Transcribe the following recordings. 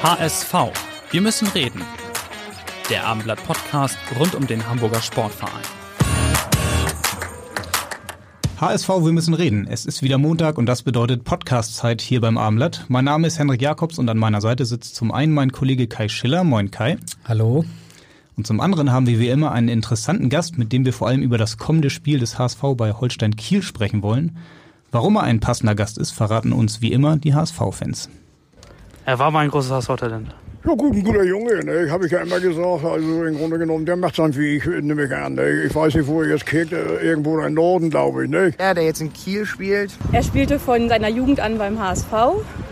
HSV. Wir müssen reden. Der Abendblatt Podcast rund um den Hamburger Sportverein. HSV, wir müssen reden. Es ist wieder Montag und das bedeutet Podcast-Zeit hier beim Abendblatt. Mein Name ist Henrik Jakobs und an meiner Seite sitzt zum einen mein Kollege Kai Schiller. Moin Kai. Hallo. Und zum anderen haben wir wie immer einen interessanten Gast, mit dem wir vor allem über das kommende Spiel des HSV bei Holstein Kiel sprechen wollen. Warum er ein passender Gast ist, verraten uns wie immer die HSV-Fans. Er war mal ein großes HSV-Talent. Ja gut, ein guter Junge, ne? habe ich ja immer gesagt. Also im Grunde genommen, der macht sein wie ich, nehme ich an. Ne? Ich weiß nicht, wo er jetzt kickt, äh, irgendwo im Norden, glaube ich. Ne? Ja, der jetzt in Kiel spielt. Er spielte von seiner Jugend an beim HSV,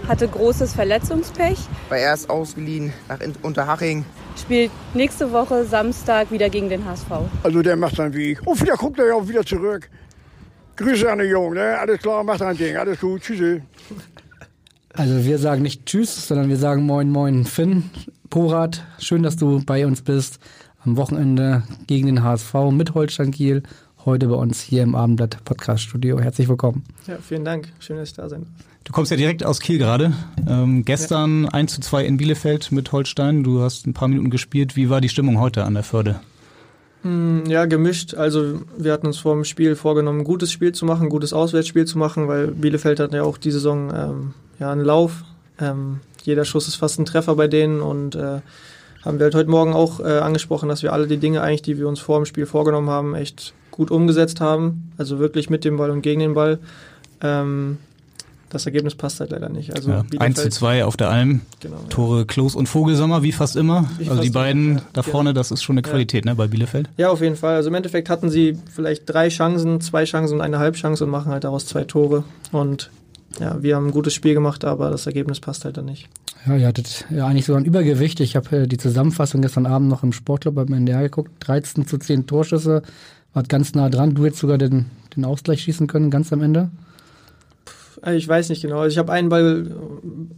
hatte großes Verletzungspech. War erst ausgeliehen nach Unterhaching. Spielt nächste Woche Samstag wieder gegen den HSV. Also der macht sein wie ich. Und wieder kommt er ja auch wieder zurück. Grüße an den Jungen, ne? alles klar, macht sein Ding, alles gut, tschüssi. Also wir sagen nicht Tschüss, sondern wir sagen Moin Moin Finn, Porat, schön, dass du bei uns bist. Am Wochenende gegen den HSV mit Holstein Kiel. Heute bei uns hier im Abendblatt Podcast Studio. Herzlich willkommen. Ja, vielen Dank. Schön, dass ich da sein Du kommst ja direkt aus Kiel gerade. Ähm, gestern ja. 1 zu 2 in Bielefeld mit Holstein. Du hast ein paar Minuten gespielt. Wie war die Stimmung heute an der Förde? Hm, ja, gemischt. Also wir hatten uns vor dem Spiel vorgenommen, ein gutes Spiel zu machen, ein gutes Auswärtsspiel zu machen, weil Bielefeld hat ja auch die Saison ähm, ja, einen Lauf. Ähm, jeder Schuss ist fast ein Treffer bei denen und äh, haben wir halt heute Morgen auch äh, angesprochen, dass wir alle die Dinge eigentlich, die wir uns vor dem Spiel vorgenommen haben, echt gut umgesetzt haben. Also wirklich mit dem Ball und gegen den Ball. Ähm, das Ergebnis passt halt leider nicht. Also ja, 1 zu 2 auf der Alm. Genau, Tore ja. Klos und Vogelsammer, wie fast immer. Wie also die beiden immer, da vorne, das ist schon eine Qualität ja. ne, bei Bielefeld. Ja, auf jeden Fall. Also im Endeffekt hatten sie vielleicht drei Chancen, zwei Chancen und eine Halbchance und machen halt daraus zwei Tore. Und ja, wir haben ein gutes Spiel gemacht, aber das Ergebnis passt halt dann nicht. Ja, ihr hattet ja eigentlich sogar ein Übergewicht. Ich habe äh, die Zusammenfassung gestern Abend noch im Sportclub beim NDR geguckt. 13 zu 10 Torschüsse, wart ganz nah dran. Du hättest sogar den, den Ausgleich schießen können, ganz am Ende. Ich weiß nicht genau. Also ich habe einen Ball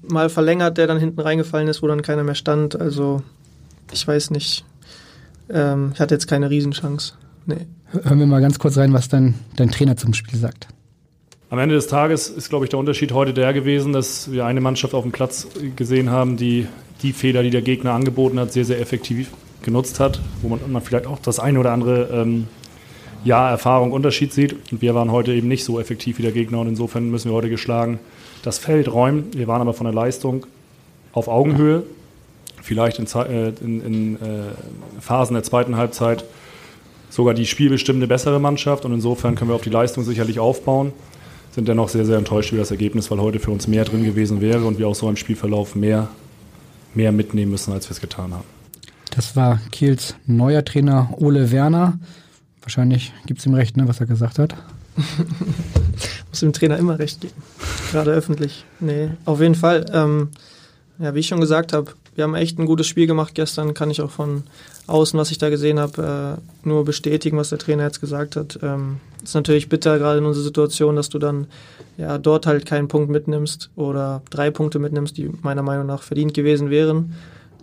mal verlängert, der dann hinten reingefallen ist, wo dann keiner mehr stand. Also ich weiß nicht. Ähm, ich hatte jetzt keine Riesenchance. Nee. Hören wir mal ganz kurz rein, was dein, dein Trainer zum Spiel sagt. Am Ende des Tages ist, glaube ich, der Unterschied heute der gewesen, dass wir eine Mannschaft auf dem Platz gesehen haben, die die Fehler, die der Gegner angeboten hat, sehr, sehr effektiv genutzt hat, wo man, man vielleicht auch das eine oder andere ähm, Jahr Erfahrung Unterschied sieht. Und wir waren heute eben nicht so effektiv wie der Gegner und insofern müssen wir heute geschlagen das Feld räumen. Wir waren aber von der Leistung auf Augenhöhe, vielleicht in, äh, in, in äh, Phasen der zweiten Halbzeit sogar die spielbestimmende bessere Mannschaft und insofern können wir auf die Leistung sicherlich aufbauen sind dennoch sehr, sehr enttäuscht über das Ergebnis, weil heute für uns mehr drin gewesen wäre und wir auch so im Spielverlauf mehr, mehr mitnehmen müssen, als wir es getan haben. Das war Kiels neuer Trainer Ole Werner. Wahrscheinlich gibt es ihm recht, ne, was er gesagt hat. Muss dem Trainer immer recht geben. Gerade öffentlich. Nee, auf jeden Fall. Ähm, ja, wie ich schon gesagt habe, wir haben echt ein gutes Spiel gemacht gestern. Kann ich auch von außen, was ich da gesehen habe, äh, nur bestätigen, was der Trainer jetzt gesagt hat. Ähm, ist natürlich bitter, gerade in unserer Situation, dass du dann ja dort halt keinen Punkt mitnimmst oder drei Punkte mitnimmst, die meiner Meinung nach verdient gewesen wären.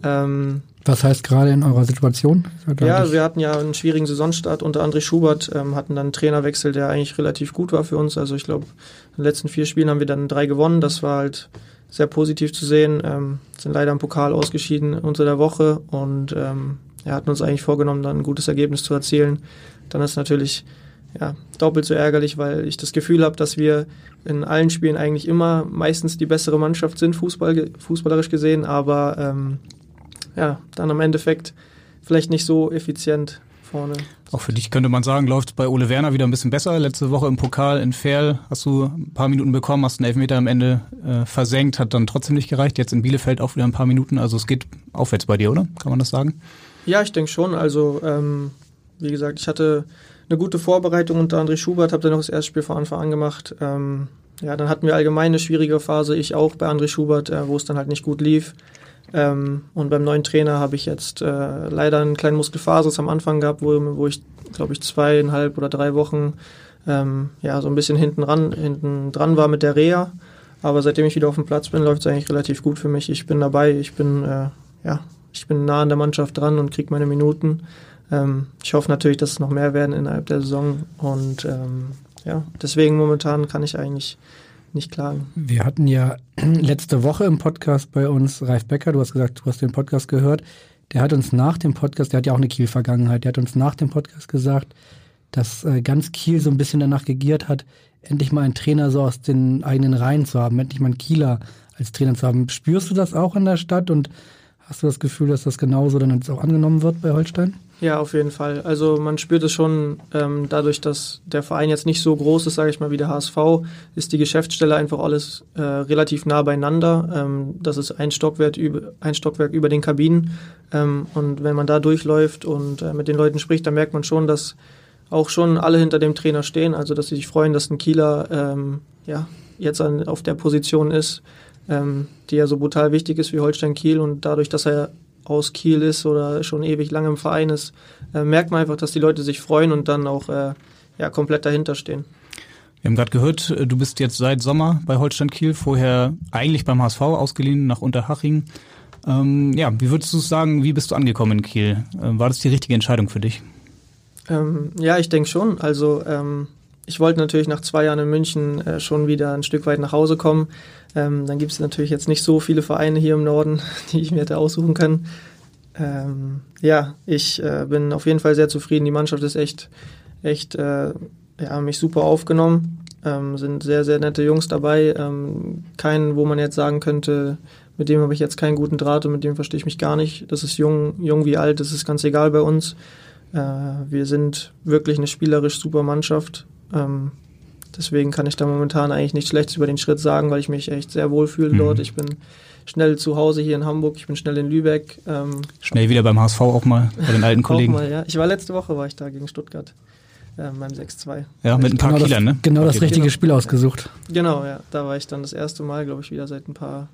Ähm, was heißt gerade in eurer Situation? Ja, wir hatten ja einen schwierigen Saisonstart unter André Schubert, ähm, hatten dann einen Trainerwechsel, der eigentlich relativ gut war für uns. Also ich glaube, in den letzten vier Spielen haben wir dann drei gewonnen. Das war halt sehr positiv zu sehen. Ähm, sind leider im Pokal ausgeschieden unter der Woche und ähm, er hatten uns eigentlich vorgenommen, dann ein gutes Ergebnis zu erzielen. Dann ist natürlich ja, doppelt so ärgerlich, weil ich das Gefühl habe, dass wir in allen Spielen eigentlich immer meistens die bessere Mannschaft sind, Fußball, fußballerisch gesehen, aber ähm, ja, dann im Endeffekt vielleicht nicht so effizient vorne. Auch für dich könnte man sagen, läuft bei Ole Werner wieder ein bisschen besser. Letzte Woche im Pokal in Ferl hast du ein paar Minuten bekommen, hast einen Elfmeter am Ende äh, versenkt, hat dann trotzdem nicht gereicht. Jetzt in Bielefeld auch wieder ein paar Minuten. Also es geht aufwärts bei dir, oder? Kann man das sagen? Ja, ich denke schon. Also ähm, wie gesagt, ich hatte eine gute Vorbereitung unter André Schubert, habe dann noch das erste Spiel von Anfang an gemacht. Ähm, ja, dann hatten wir allgemein eine schwierige Phase, ich auch bei André Schubert, äh, wo es dann halt nicht gut lief. Ähm, und beim neuen Trainer habe ich jetzt äh, leider einen kleinen Muskelfasus am Anfang gehabt, wo, wo ich, glaube ich, zweieinhalb oder drei Wochen ähm, ja, so ein bisschen hinten, ran, hinten dran war mit der Reha. Aber seitdem ich wieder auf dem Platz bin, läuft es eigentlich relativ gut für mich. Ich bin dabei, ich bin, äh, ja, ich bin nah an der Mannschaft dran und kriege meine Minuten. Ähm, ich hoffe natürlich, dass es noch mehr werden innerhalb der Saison. Und ähm, ja, deswegen momentan kann ich eigentlich nicht klagen. Wir hatten ja letzte Woche im Podcast bei uns Ralf Becker, du hast gesagt, du hast den Podcast gehört. Der hat uns nach dem Podcast, der hat ja auch eine Kiel-Vergangenheit, der hat uns nach dem Podcast gesagt, dass äh, ganz Kiel so ein bisschen danach gegiert hat, endlich mal einen Trainer so aus den eigenen Reihen zu haben, endlich mal einen Kieler als Trainer zu haben. Spürst du das auch in der Stadt und hast du das Gefühl, dass das genauso dann jetzt auch angenommen wird bei Holstein? Ja, auf jeden Fall. Also man spürt es schon, ähm, dadurch, dass der Verein jetzt nicht so groß ist, sage ich mal, wie der HSV, ist die Geschäftsstelle einfach alles äh, relativ nah beieinander. Ähm, das ist ein Stockwerk über, ein Stockwerk über den Kabinen. Ähm, und wenn man da durchläuft und äh, mit den Leuten spricht, dann merkt man schon, dass auch schon alle hinter dem Trainer stehen. Also dass sie sich freuen, dass ein Kieler ähm, ja, jetzt an, auf der Position ist, ähm, die ja so brutal wichtig ist wie Holstein Kiel. Und dadurch, dass er aus Kiel ist oder schon ewig lange im Verein ist, äh, merkt man einfach, dass die Leute sich freuen und dann auch äh, ja, komplett dahinter stehen. Wir haben gerade gehört, äh, du bist jetzt seit Sommer bei Holstein Kiel, vorher eigentlich beim HSV ausgeliehen nach Unterhaching. Ähm, ja, wie würdest du sagen, wie bist du angekommen in Kiel? Ähm, war das die richtige Entscheidung für dich? Ähm, ja, ich denke schon. Also ähm, ich wollte natürlich nach zwei Jahren in München äh, schon wieder ein Stück weit nach Hause kommen. Ähm, dann gibt es natürlich jetzt nicht so viele Vereine hier im Norden, die ich mir hätte aussuchen können. Ähm, ja, ich äh, bin auf jeden Fall sehr zufrieden. Die Mannschaft ist echt, echt, äh, ja, mich super aufgenommen. Ähm, sind sehr, sehr nette Jungs dabei. Ähm, keinen, wo man jetzt sagen könnte, mit dem habe ich jetzt keinen guten Draht und mit dem verstehe ich mich gar nicht. Das ist jung, jung wie alt, das ist ganz egal bei uns. Äh, wir sind wirklich eine spielerisch super Mannschaft. Ähm, deswegen kann ich da momentan eigentlich nichts Schlechtes über den Schritt sagen, weil ich mich echt sehr wohl fühle mhm. dort. Ich bin schnell zu Hause hier in Hamburg, ich bin schnell in Lübeck. Ähm, schnell wieder beim HSV auch mal, bei den alten Kollegen. Mal, ja. Ich war letzte Woche, war ich da gegen Stuttgart. Äh, beim 6-2. Ja, mit ein paar genau Kielern, ne? Genau das richtige genau. Spiel ausgesucht. Genau, ja. Da war ich dann das erste Mal, glaube ich, wieder seit ein paar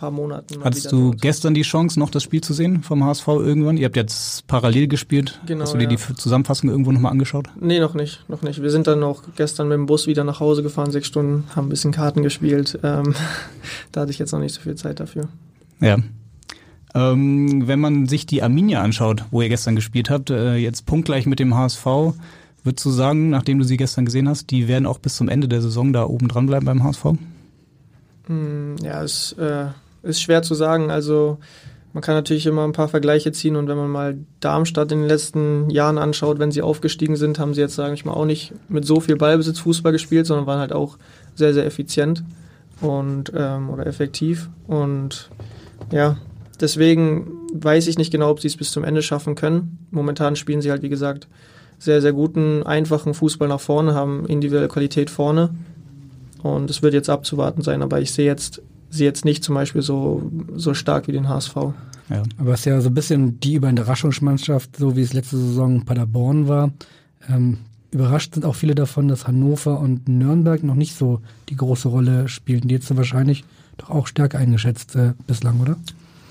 paar Monaten. Hattest du gestern die Chance, noch das Spiel zu sehen vom HSV irgendwann? Ihr habt jetzt parallel gespielt. Genau, Hast du dir ja. die Zusammenfassung irgendwo nochmal angeschaut? Nee, noch nicht, noch nicht. Wir sind dann noch gestern mit dem Bus wieder nach Hause gefahren, sechs Stunden, haben ein bisschen Karten gespielt. Ähm, da hatte ich jetzt noch nicht so viel Zeit dafür. Ja. Ähm, wenn man sich die Arminia anschaut, wo ihr gestern gespielt habt, äh, jetzt punktgleich mit dem HSV, würdest du sagen, nachdem du sie gestern gesehen hast, die werden auch bis zum Ende der Saison da oben dran bleiben beim HSV? Hm, ja, es äh, ist schwer zu sagen. Also man kann natürlich immer ein paar Vergleiche ziehen und wenn man mal Darmstadt in den letzten Jahren anschaut, wenn sie aufgestiegen sind, haben sie jetzt, sage ich mal, auch nicht mit so viel Ballbesitz Fußball gespielt, sondern waren halt auch sehr, sehr effizient und ähm, oder effektiv. Und ja, deswegen weiß ich nicht genau, ob sie es bis zum Ende schaffen können. Momentan spielen sie halt, wie gesagt, sehr, sehr guten, einfachen Fußball nach vorne, haben individuelle Qualität vorne. Und es wird jetzt abzuwarten sein, aber ich sehe jetzt sie jetzt nicht zum Beispiel so, so stark wie den HSV. Ja. Aber es ist ja so ein bisschen die Überraschungsmannschaft, so wie es letzte Saison Paderborn war. Ähm, überrascht sind auch viele davon, dass Hannover und Nürnberg noch nicht so die große Rolle spielen. Die jetzt wahrscheinlich doch auch stärker eingeschätzt äh, bislang, oder?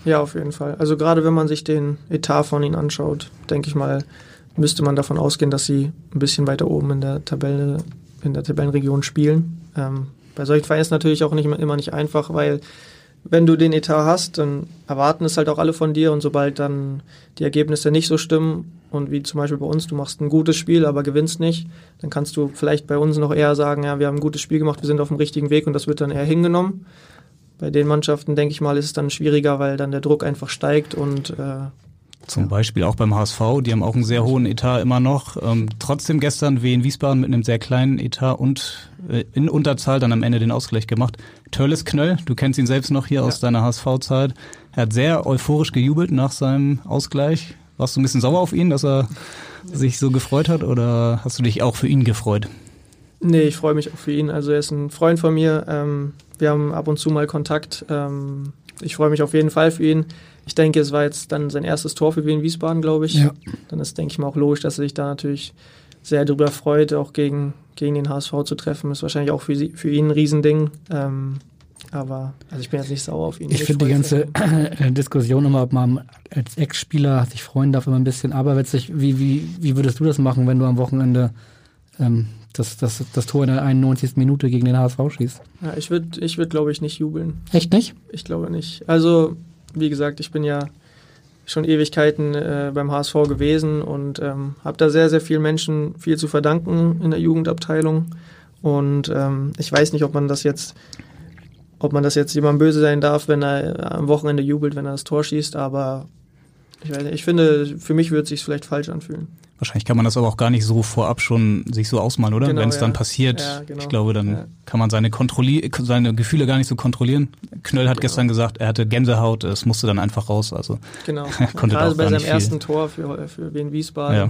Ja, auf jeden Fall. Also gerade wenn man sich den Etat von ihnen anschaut, denke ich mal, müsste man davon ausgehen, dass sie ein bisschen weiter oben in der Tabelle, in der Tabellenregion spielen. Ähm, bei solchen Vereinen ist es natürlich auch nicht immer nicht einfach, weil wenn du den Etat hast, dann erwarten es halt auch alle von dir und sobald dann die Ergebnisse nicht so stimmen und wie zum Beispiel bei uns, du machst ein gutes Spiel, aber gewinnst nicht, dann kannst du vielleicht bei uns noch eher sagen, ja, wir haben ein gutes Spiel gemacht, wir sind auf dem richtigen Weg und das wird dann eher hingenommen. Bei den Mannschaften, denke ich mal, ist es dann schwieriger, weil dann der Druck einfach steigt und äh, zum Beispiel auch beim HSV, die haben auch einen sehr hohen Etat immer noch. Ähm, trotzdem gestern wie in Wiesbaden mit einem sehr kleinen Etat und äh, in Unterzahl dann am Ende den Ausgleich gemacht. Törles Knöll, du kennst ihn selbst noch hier ja. aus deiner HSV-Zeit. Er hat sehr euphorisch gejubelt nach seinem Ausgleich. Warst du ein bisschen sauer auf ihn, dass er sich so gefreut hat oder hast du dich auch für ihn gefreut? Nee, ich freue mich auch für ihn. Also er ist ein Freund von mir. Ähm, wir haben ab und zu mal Kontakt. Ähm, ich freue mich auf jeden Fall für ihn ich denke, es war jetzt dann sein erstes Tor für Wien Wiesbaden, glaube ich. Ja. Dann ist, denke ich mal, auch logisch, dass er sich da natürlich sehr darüber freut, auch gegen, gegen den HSV zu treffen, ist wahrscheinlich auch für, sie, für ihn ein Riesending. Ähm, aber also ich bin jetzt nicht sauer auf ihn. Ich finde die ganze Diskussion immer, ob man als Ex-Spieler sich freuen darf, immer ein bisschen aberwitzig. Wie, wie, wie würdest du das machen, wenn du am Wochenende ähm, das, das, das Tor in der 91. Minute gegen den HSV schießt? Ja, ich würde, ich würd, glaube ich, nicht jubeln. Echt nicht? Ich glaube nicht. Also, wie gesagt, ich bin ja schon Ewigkeiten äh, beim HSV gewesen und ähm, habe da sehr, sehr vielen Menschen viel zu verdanken in der Jugendabteilung. Und ähm, ich weiß nicht, ob man das jetzt, ob man das jetzt jemandem böse sein darf, wenn er am Wochenende jubelt, wenn er das Tor schießt, aber ich, weiß nicht, ich finde, für mich würde es sich vielleicht falsch anfühlen. Wahrscheinlich kann man das aber auch gar nicht so vorab schon sich so ausmalen, oder? Genau, Wenn es ja. dann passiert, Ja, genau. ich glaube, dann Ja. kann man seine, Kontrolli seine Gefühle gar nicht so kontrollieren. Knöll hat Genau. gestern gesagt, er hatte Gänsehaut, es musste dann einfach raus. Also Genau. konnte Gerade auch bei seinem ersten Tor für, für Wien Wiesbaden, Ja.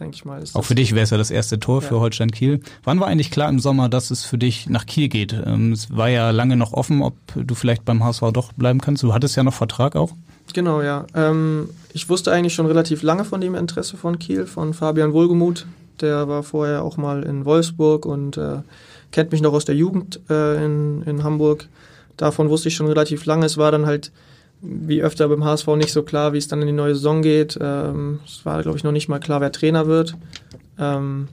denke ich mal. Ist Auch für dich wäre es ja das erste Tor für Holstein Kiel. Wann war eigentlich klar im Sommer, dass es für dich nach Kiel geht? Ähm, Es war ja lange noch offen, ob du vielleicht beim HSV doch bleiben kannst. Du hattest ja noch Vertrag auch. Genau, ja. Ähm, ich wusste eigentlich schon relativ lange von dem Interesse von Kiel, von Fabian Wohlgemuth. Der war vorher auch mal in Wolfsburg und äh, kennt mich noch aus der Jugend äh, in, in Hamburg. Davon wusste ich schon relativ lange. Es war dann halt wie öfter beim HSV nicht so klar, wie es dann in die neue Saison geht. Ähm, es war, glaube ich, noch nicht mal klar, wer Trainer wird. Ähm,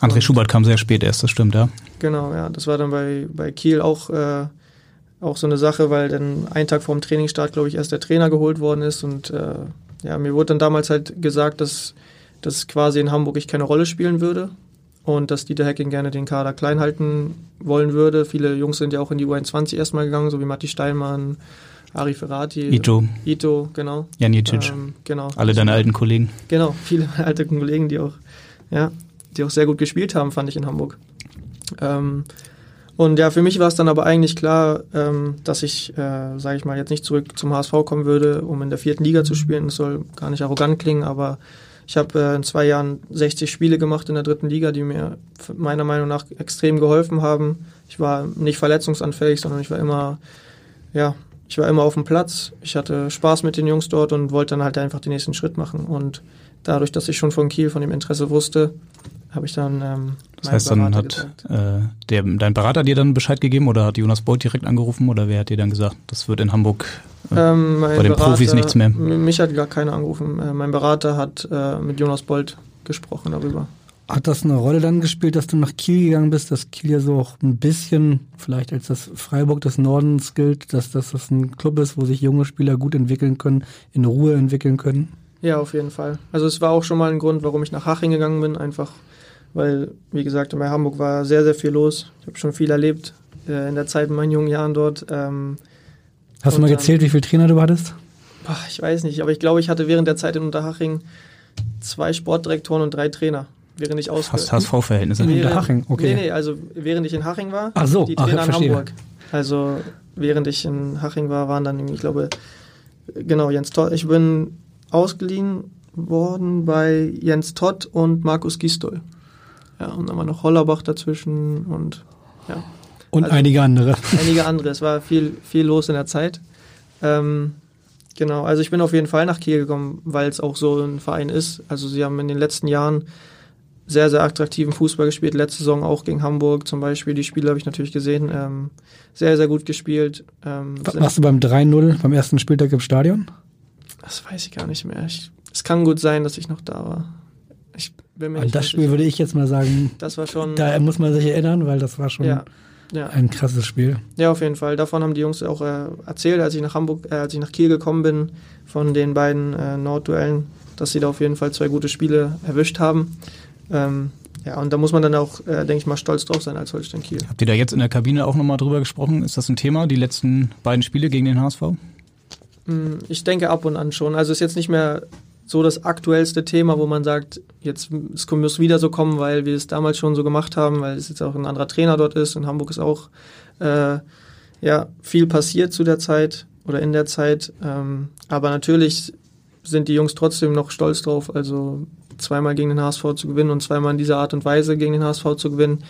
André Schubert kam sehr spät erst, das stimmt, ja. Genau, ja. Das war dann bei, bei Kiel auch, äh, auch so eine Sache, weil dann einen Tag vor dem Trainingsstart, glaube ich, erst der Trainer geholt worden ist. Und äh, ja, mir wurde dann damals halt gesagt, dass, dass quasi in Hamburg ich keine Rolle spielen würde und dass Dieter Hecking gerne den Kader klein halten wollen würde. Viele Jungs sind ja auch in die U21 erstmal gegangen, so wie Matti Steinmann, Ari Ferrati. Ito, Ito, genau. Janicic, Ähm, genau. alle deine alten Kollegen. Genau, viele alte Kollegen, die auch, ja, die auch sehr gut gespielt haben, fand ich in Hamburg. Ähm, und ja, für mich war es dann aber eigentlich klar, ähm, dass ich, äh, sage ich mal, jetzt nicht zurück zum HSV kommen würde, um in der vierten Liga zu spielen. Das soll gar nicht arrogant klingen, aber ich habe äh, in zwei Jahren 60 Spiele gemacht in der dritten Liga, die mir meiner Meinung nach extrem geholfen haben. Ich war nicht verletzungsanfällig, sondern ich war immer, ja, ich war immer auf dem Platz. Ich hatte Spaß mit den Jungs dort und wollte dann halt einfach den nächsten Schritt machen. Und dadurch, dass ich schon von Kiel, von dem Interesse wusste, habe ich dann ähm, Das heißt, dann Berater hat gesagt. äh, der, dein Berater dir dann Bescheid gegeben oder hat Jonas Beuth direkt angerufen oder wer hat dir dann gesagt, das wird in Hamburg äh, Ähm, bei den Profis nichts mehr? Mich hat gar keiner angerufen. Äh, mein Berater hat äh, mit Jonas Bolt gesprochen darüber. Hat das eine Rolle dann gespielt, dass du nach Kiel gegangen bist, dass Kiel ja so auch ein bisschen, vielleicht als das Freiburg des Nordens gilt, dass, dass das ein Club ist, wo sich junge Spieler gut entwickeln können, in Ruhe entwickeln können? Ja, auf jeden Fall. Also es war auch schon mal ein Grund, warum ich nach Haching gegangen bin, einfach weil, wie gesagt, bei Hamburg war sehr, sehr viel los. Ich habe schon viel erlebt äh, in der Zeit in meinen jungen Jahren dort. Ähm, Hast du mal dann- gezählt, wie viele Trainer du hattest? boah, ich weiß nicht, aber ich glaube, ich hatte während der Zeit in Unterhaching zwei Sportdirektoren und drei Trainer, während ich fast ausge... HSV-Verhältnisse. Während- Unterhaching, okay. Nee, nee, also während ich in Haching war, Ach so, die ach, Trainer in verstehe. Hamburg. Also während ich in Haching war, waren dann, ich glaube, genau, Jens Todd. Ich bin ausgeliehen worden bei Jens Todd und Markus Gistol. Ja, und dann war noch Hollerbach dazwischen und ja, Und Also- einige andere. einige andere. Es war viel, viel los in der Zeit. Ähm, genau, also ich bin auf jeden Fall nach Kiel gekommen, weil es auch so ein Verein ist. Also sie haben in den letzten Jahren sehr, sehr attraktiven Fußball gespielt. Letzte Saison auch gegen Hamburg zum Beispiel. Die Spiele habe ich natürlich gesehen. Ähm, sehr, sehr gut gespielt. Ähm, Warst du beim 3-0 beim ersten Spieltag im Stadion? das weiß ich gar nicht mehr. Ich, es kann gut sein, dass ich noch da war. Ich bin mir An nicht das Spiel sicher. würde ich jetzt mal sagen, Das war schon. da muss man sich erinnern, weil das war schon ja, ja. ein krasses Spiel. Ja, auf jeden Fall. Davon haben die Jungs auch äh, erzählt, als ich nach Hamburg, äh, als ich nach Kiel gekommen bin, von den beiden äh, Nordduellen, dass sie da auf jeden Fall zwei gute Spiele erwischt haben. Ähm, ja, und da muss man dann auch, äh, denke ich mal, stolz drauf sein als Holstein Kiel. Habt ihr da jetzt in der Kabine auch nochmal drüber gesprochen? Ist das ein Thema, die letzten beiden Spiele gegen den HSV? Mm, Ich denke ab und an schon. Also ist jetzt nicht mehr so das aktuellste Thema, wo man sagt, jetzt es muss wieder so kommen, weil wir es damals schon so gemacht haben, weil es jetzt auch ein anderer Trainer dort ist. In Hamburg ist auch äh, ja viel passiert zu der Zeit oder in der Zeit. Ähm, aber natürlich sind die Jungs trotzdem noch stolz drauf. Also zweimal gegen den HSV zu gewinnen und zweimal in dieser Art und Weise gegen den HSV zu gewinnen,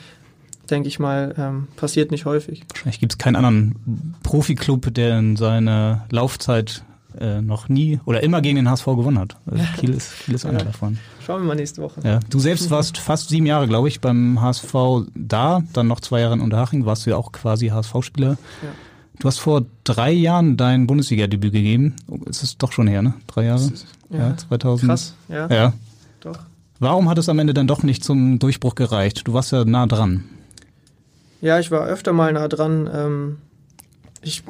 denke ich mal, ähm, passiert nicht häufig. Wahrscheinlich gibt es keinen anderen Profiklub, der in seiner Laufzeit äh, noch nie oder immer gegen den HSV gewonnen hat. Also Kiel ist, Kiel ist einer Ja. davon. Schauen wir mal nächste Woche. Ja. Du selbst warst fast sieben Jahre, glaube ich, beim HSV da, dann noch zwei Jahre in Unterhaching, warst du ja auch quasi HSV-Spieler. Ja. Du hast vor drei Jahren dein Bundesliga-Debüt gegeben. Es ist doch schon her, ne? Drei Jahre? Ja. 2000. Krass, ja. Ja. Doch. Warum hat es am Ende dann doch nicht zum Durchbruch gereicht? Du warst ja nah dran. Ja, ich war öfter mal nah dran. Ähm, ich,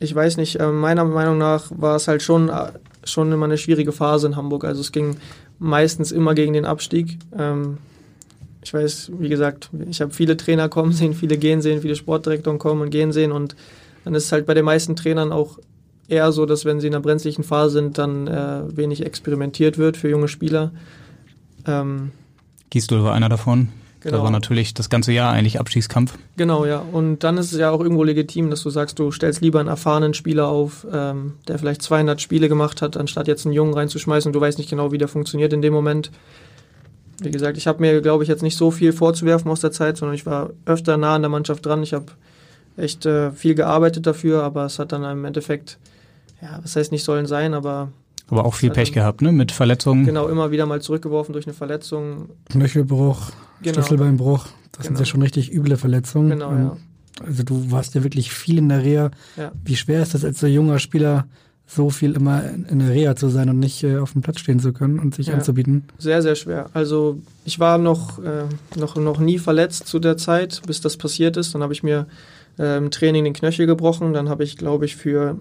ich weiß nicht, äh, meiner Meinung nach war es halt schon, äh, schon immer eine schwierige Phase in Hamburg. Also es ging meistens immer gegen den Abstieg. Ähm, ich weiß, wie gesagt, ich habe viele Trainer kommen sehen, viele gehen sehen, viele Sportdirektoren kommen und gehen sehen und dann ist es halt bei den meisten Trainern auch eher so, dass wenn sie in einer brenzlichen Phase sind, dann äh, wenig experimentiert wird für junge Spieler. Ähm, war einer davon. Da Genau. war natürlich das ganze Jahr eigentlich Abstiegskampf. Genau, ja. Und dann ist es ja auch irgendwo legitim, dass du sagst, du stellst lieber einen erfahrenen Spieler auf, ähm, der vielleicht 200 Spiele gemacht hat, anstatt jetzt einen Jungen reinzuschmeißen und du weißt nicht genau, wie der funktioniert in dem Moment. Wie gesagt, ich habe mir, glaube ich, jetzt nicht so viel vorzuwerfen aus der Zeit, sondern ich war öfter nah an der Mannschaft dran. Ich habe echt äh, viel gearbeitet dafür, aber es hat dann im Endeffekt, ja, was heißt nicht sollen sein, aber Aber auch viel hat Pech gehabt, ne? Mit Verletzungen. genau immer wieder mal zurückgeworfen durch eine Verletzung. Knöchelbruch, Genau. Schlüsselbeinbruch. Das sind Genau. ja schon richtig üble Verletzungen. Genau, Ähm, ja. Also du warst ja wirklich viel in der Reha. Ja. Wie schwer ist das als so junger Spieler, so viel immer in in der Reha zu sein und nicht äh, auf dem Platz stehen zu können und sich Ja. anzubieten? Sehr, sehr schwer. Also ich war noch, äh, noch, noch nie verletzt zu der Zeit, bis das passiert ist. Dann habe ich mir äh, im Training den Knöchel gebrochen. Dann habe ich, glaube ich, für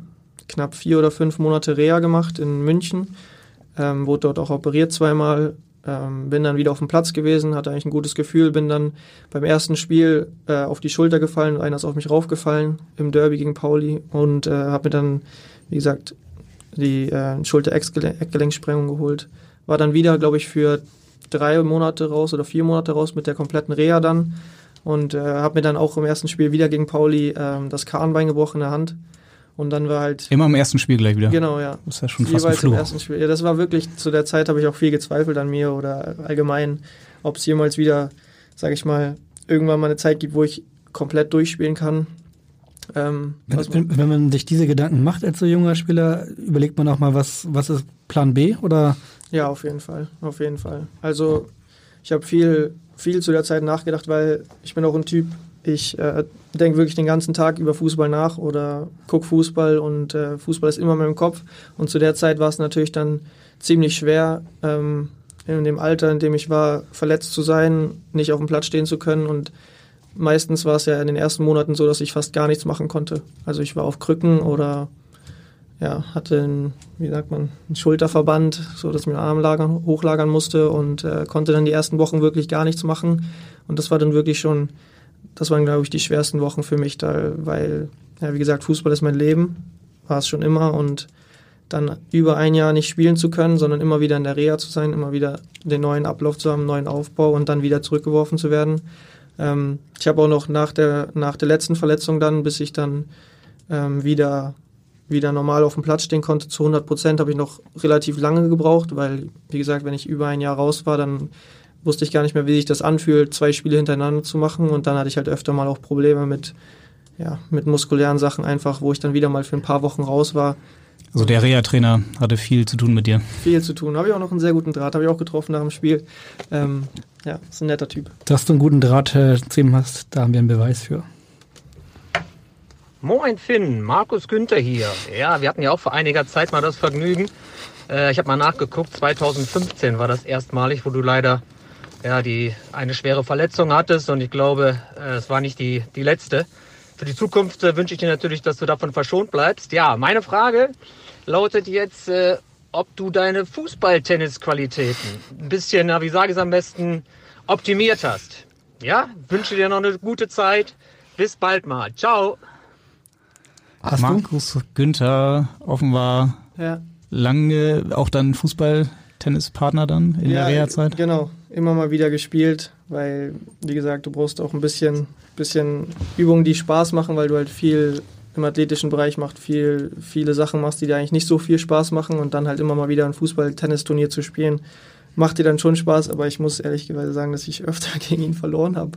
knapp vier oder fünf Monate Reha gemacht in München. Ähm, wurde dort auch operiert zweimal. Ähm, bin dann wieder auf dem Platz gewesen, hatte eigentlich ein gutes Gefühl. Bin dann beim ersten Spiel äh, auf die Schulter gefallen und einer ist auf mich raufgefallen im Derby gegen Pauli und äh, habe mir dann, wie gesagt, die äh, Schulter-Eckgelenksprengung geholt. War dann wieder, glaube ich, für drei Monate raus oder vier Monate raus mit der kompletten Reha dann. Und äh, habe mir dann auch im ersten Spiel wieder gegen Pauli ähm, das Kahnbein gebrochen in der Hand. Und dann war halt. Immer im ersten Spiel gleich wieder. Genau, ja. Das ist ja schon fast ein Jeweils im Fluch. ersten Spiel. Ja, das war wirklich, zu der Zeit habe ich auch viel gezweifelt an mir oder allgemein, ob es jemals wieder, sage ich mal, irgendwann mal eine Zeit gibt, wo ich komplett durchspielen kann. Ähm, man- Wenn, wenn man sich diese Gedanken macht als so junger Spieler, überlegt man auch mal, was, was ist Plan B oder Ja, auf jeden Fall, auf jeden Fall. Also ich habe viel, viel zu der Zeit nachgedacht, weil ich bin auch ein Typ, ich äh, denke wirklich den ganzen Tag über Fußball nach oder guck Fußball und äh, Fußball ist immer in meinem Kopf. Und zu der Zeit war es natürlich dann ziemlich schwer, ähm, in dem Alter, in dem ich war, verletzt zu sein, nicht auf dem Platz stehen zu können und meistens war es ja in den ersten Monaten so, dass ich fast gar nichts machen konnte. Also ich war auf Krücken oder ja, hatte einen, wie sagt man, einen Schulterverband, so dass ich meinen Arm lagern, hochlagern musste und äh, konnte dann die ersten Wochen wirklich gar nichts machen. Und das war dann wirklich schon, das waren, glaube ich, die schwersten Wochen für mich, da, weil, ja, wie gesagt, Fußball ist mein Leben, war es schon immer und dann über ein Jahr nicht spielen zu können, sondern immer wieder in der Reha zu sein, immer wieder den neuen Ablauf zu haben, neuen Aufbau und dann wieder zurückgeworfen zu werden. Ähm, ich habe auch noch nach der, nach der letzten Verletzung dann, bis ich dann ähm, wieder wieder normal auf dem Platz stehen konnte zu 100 Prozent, habe ich noch relativ lange gebraucht, weil, wie gesagt, wenn ich über ein Jahr raus war, dann wusste ich gar nicht mehr, wie sich das anfühlt, zwei Spiele hintereinander zu machen. Und dann hatte ich halt öfter mal auch Probleme mit, ja, mit muskulären Sachen einfach, wo ich dann wieder mal für ein paar Wochen raus war. Also der Reha-Trainer hatte viel zu tun mit dir. Viel zu tun. Habe ich auch noch einen sehr guten Draht, habe ich auch getroffen nach dem Spiel. Ähm, ja, ist ein netter Typ. dass du einen guten Draht äh, zu ihm hast, da haben wir einen Beweis für. Moin Finn, Markus Günther hier. Ja, wir hatten ja auch vor einiger Zeit mal das Vergnügen. Äh, ich habe mal nachgeguckt, 2015 war das erstmalig, wo du leider ja, die, eine schwere Verletzung hattest und ich glaube, äh, es war nicht die, die letzte. Für die Zukunft äh, wünsche ich dir natürlich, dass du davon verschont bleibst. Ja, meine Frage lautet jetzt, äh, ob du deine Fußball-Tennis-Qualitäten ein bisschen, na, wie sage ich es am besten, optimiert hast. Ja, wünsche dir noch eine gute Zeit. Bis bald mal. Ciao. Hast Markus Günther offenbar Ja. lange auch dann Fußball-Tennispartner dann in der Reha-Zeit. Genau, immer mal wieder gespielt, weil, wie gesagt, du brauchst auch ein bisschen, bisschen Übungen, die Spaß machen, weil du halt viel im athletischen Bereich machst, viel, viele Sachen machst, die dir eigentlich nicht so viel Spaß machen und dann halt immer mal wieder ein Fußball-Tennisturnier zu spielen. Macht dir dann schon Spaß, aber ich muss ehrlicherweise sagen, dass ich öfter gegen ihn verloren habe.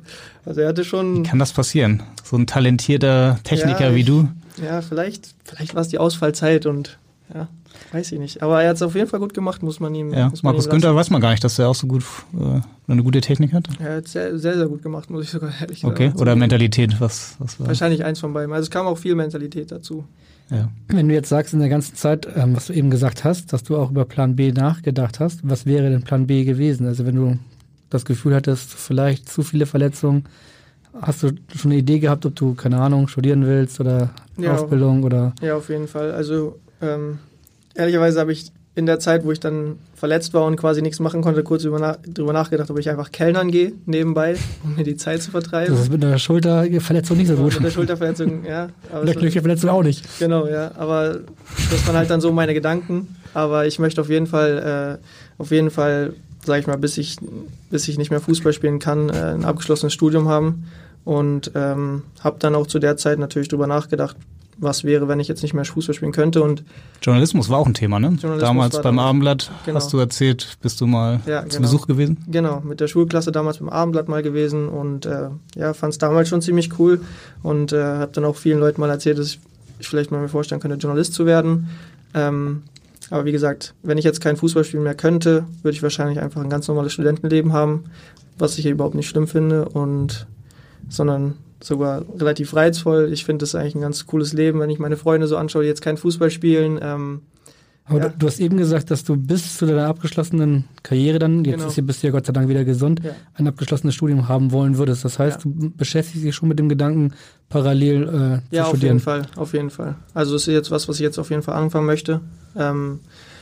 Also er hatte schon. Kann das passieren? So ein talentierter Techniker Ja, wie ich- du? Ja, vielleicht, vielleicht war es die Ausfallzeit und Ja, weiß ich nicht. Aber er hat es auf jeden Fall gut gemacht, muss man ihm. Ja, muss man Markus ihm Günther lassen. weiß man gar nicht, dass er auch so gut äh, eine gute Technik hat. Er hat sehr, sehr, sehr gut gemacht, muss ich sogar ehrlich Okay, sagen. oder Mentalität, was, was war? Wahrscheinlich eins von beiden. Also es kam auch viel Mentalität dazu. Ja. Wenn du jetzt sagst in der ganzen Zeit, ähm, was du eben gesagt hast, dass du auch über Plan B nachgedacht hast, was wäre denn Plan B gewesen? Also wenn du das Gefühl hattest, vielleicht zu viele Verletzungen, hast du schon eine Idee gehabt, ob du, keine Ahnung, studieren willst oder Ja. Ausbildung oder Ja, auf jeden Fall. Also ähm, ehrlicherweise habe ich in der Zeit, wo ich dann verletzt war und quasi nichts machen konnte, kurz na drüber nachgedacht, ob ich einfach Kellnern gehe nebenbei, um mir die Zeit zu vertreiben. das ist mit einer Schulterverletzung nicht so gut. Mit der Schulterverletzung, ja. Aber Mit der Knöchelverletzung auch nicht. Genau, ja. Aber das waren halt dann so meine Gedanken. Aber ich möchte auf jeden Fall, äh, auf jeden Fall, sag ich mal, bis ich, bis ich nicht mehr Fußball spielen kann, äh, ein abgeschlossenes Studium haben. Und ähm, habe dann auch zu der Zeit natürlich drüber nachgedacht, was wäre, wenn ich jetzt nicht mehr Fußball spielen könnte. Und Journalismus war auch ein Thema, ne? Damals beim Abendblatt genau. hast du erzählt, bist du mal Ja, zu genau. Besuch gewesen? Genau, mit der Schulklasse damals beim Abendblatt mal gewesen und äh, ja, fand es damals schon ziemlich cool und äh, habe dann auch vielen Leuten mal erzählt, dass ich, ich vielleicht mal mir vorstellen könnte, Journalist zu werden. Ähm, aber wie gesagt, wenn ich jetzt kein Fußball spielen mehr könnte, würde ich wahrscheinlich einfach ein ganz normales Studentenleben haben, was ich hier überhaupt nicht schlimm finde und sondern sogar relativ reizvoll. Ich finde das eigentlich ein ganz cooles Leben, wenn ich meine Freunde so anschaue, die jetzt kein Fußball spielen. Ähm, Aber Ja. du, du hast eben gesagt, dass du bis zu deiner abgeschlossenen Karriere dann, jetzt Genau. ist, bist du ja Gott sei Dank wieder gesund, Ja. ein abgeschlossenes Studium haben wollen würdest. Das heißt, Ja. du beschäftigst dich schon mit dem Gedanken, parallel äh, Ja, zu auf studieren. jeden Fall, auf jeden Fall. Also es ist jetzt was, was ich jetzt auf jeden Fall anfangen möchte. Ähm,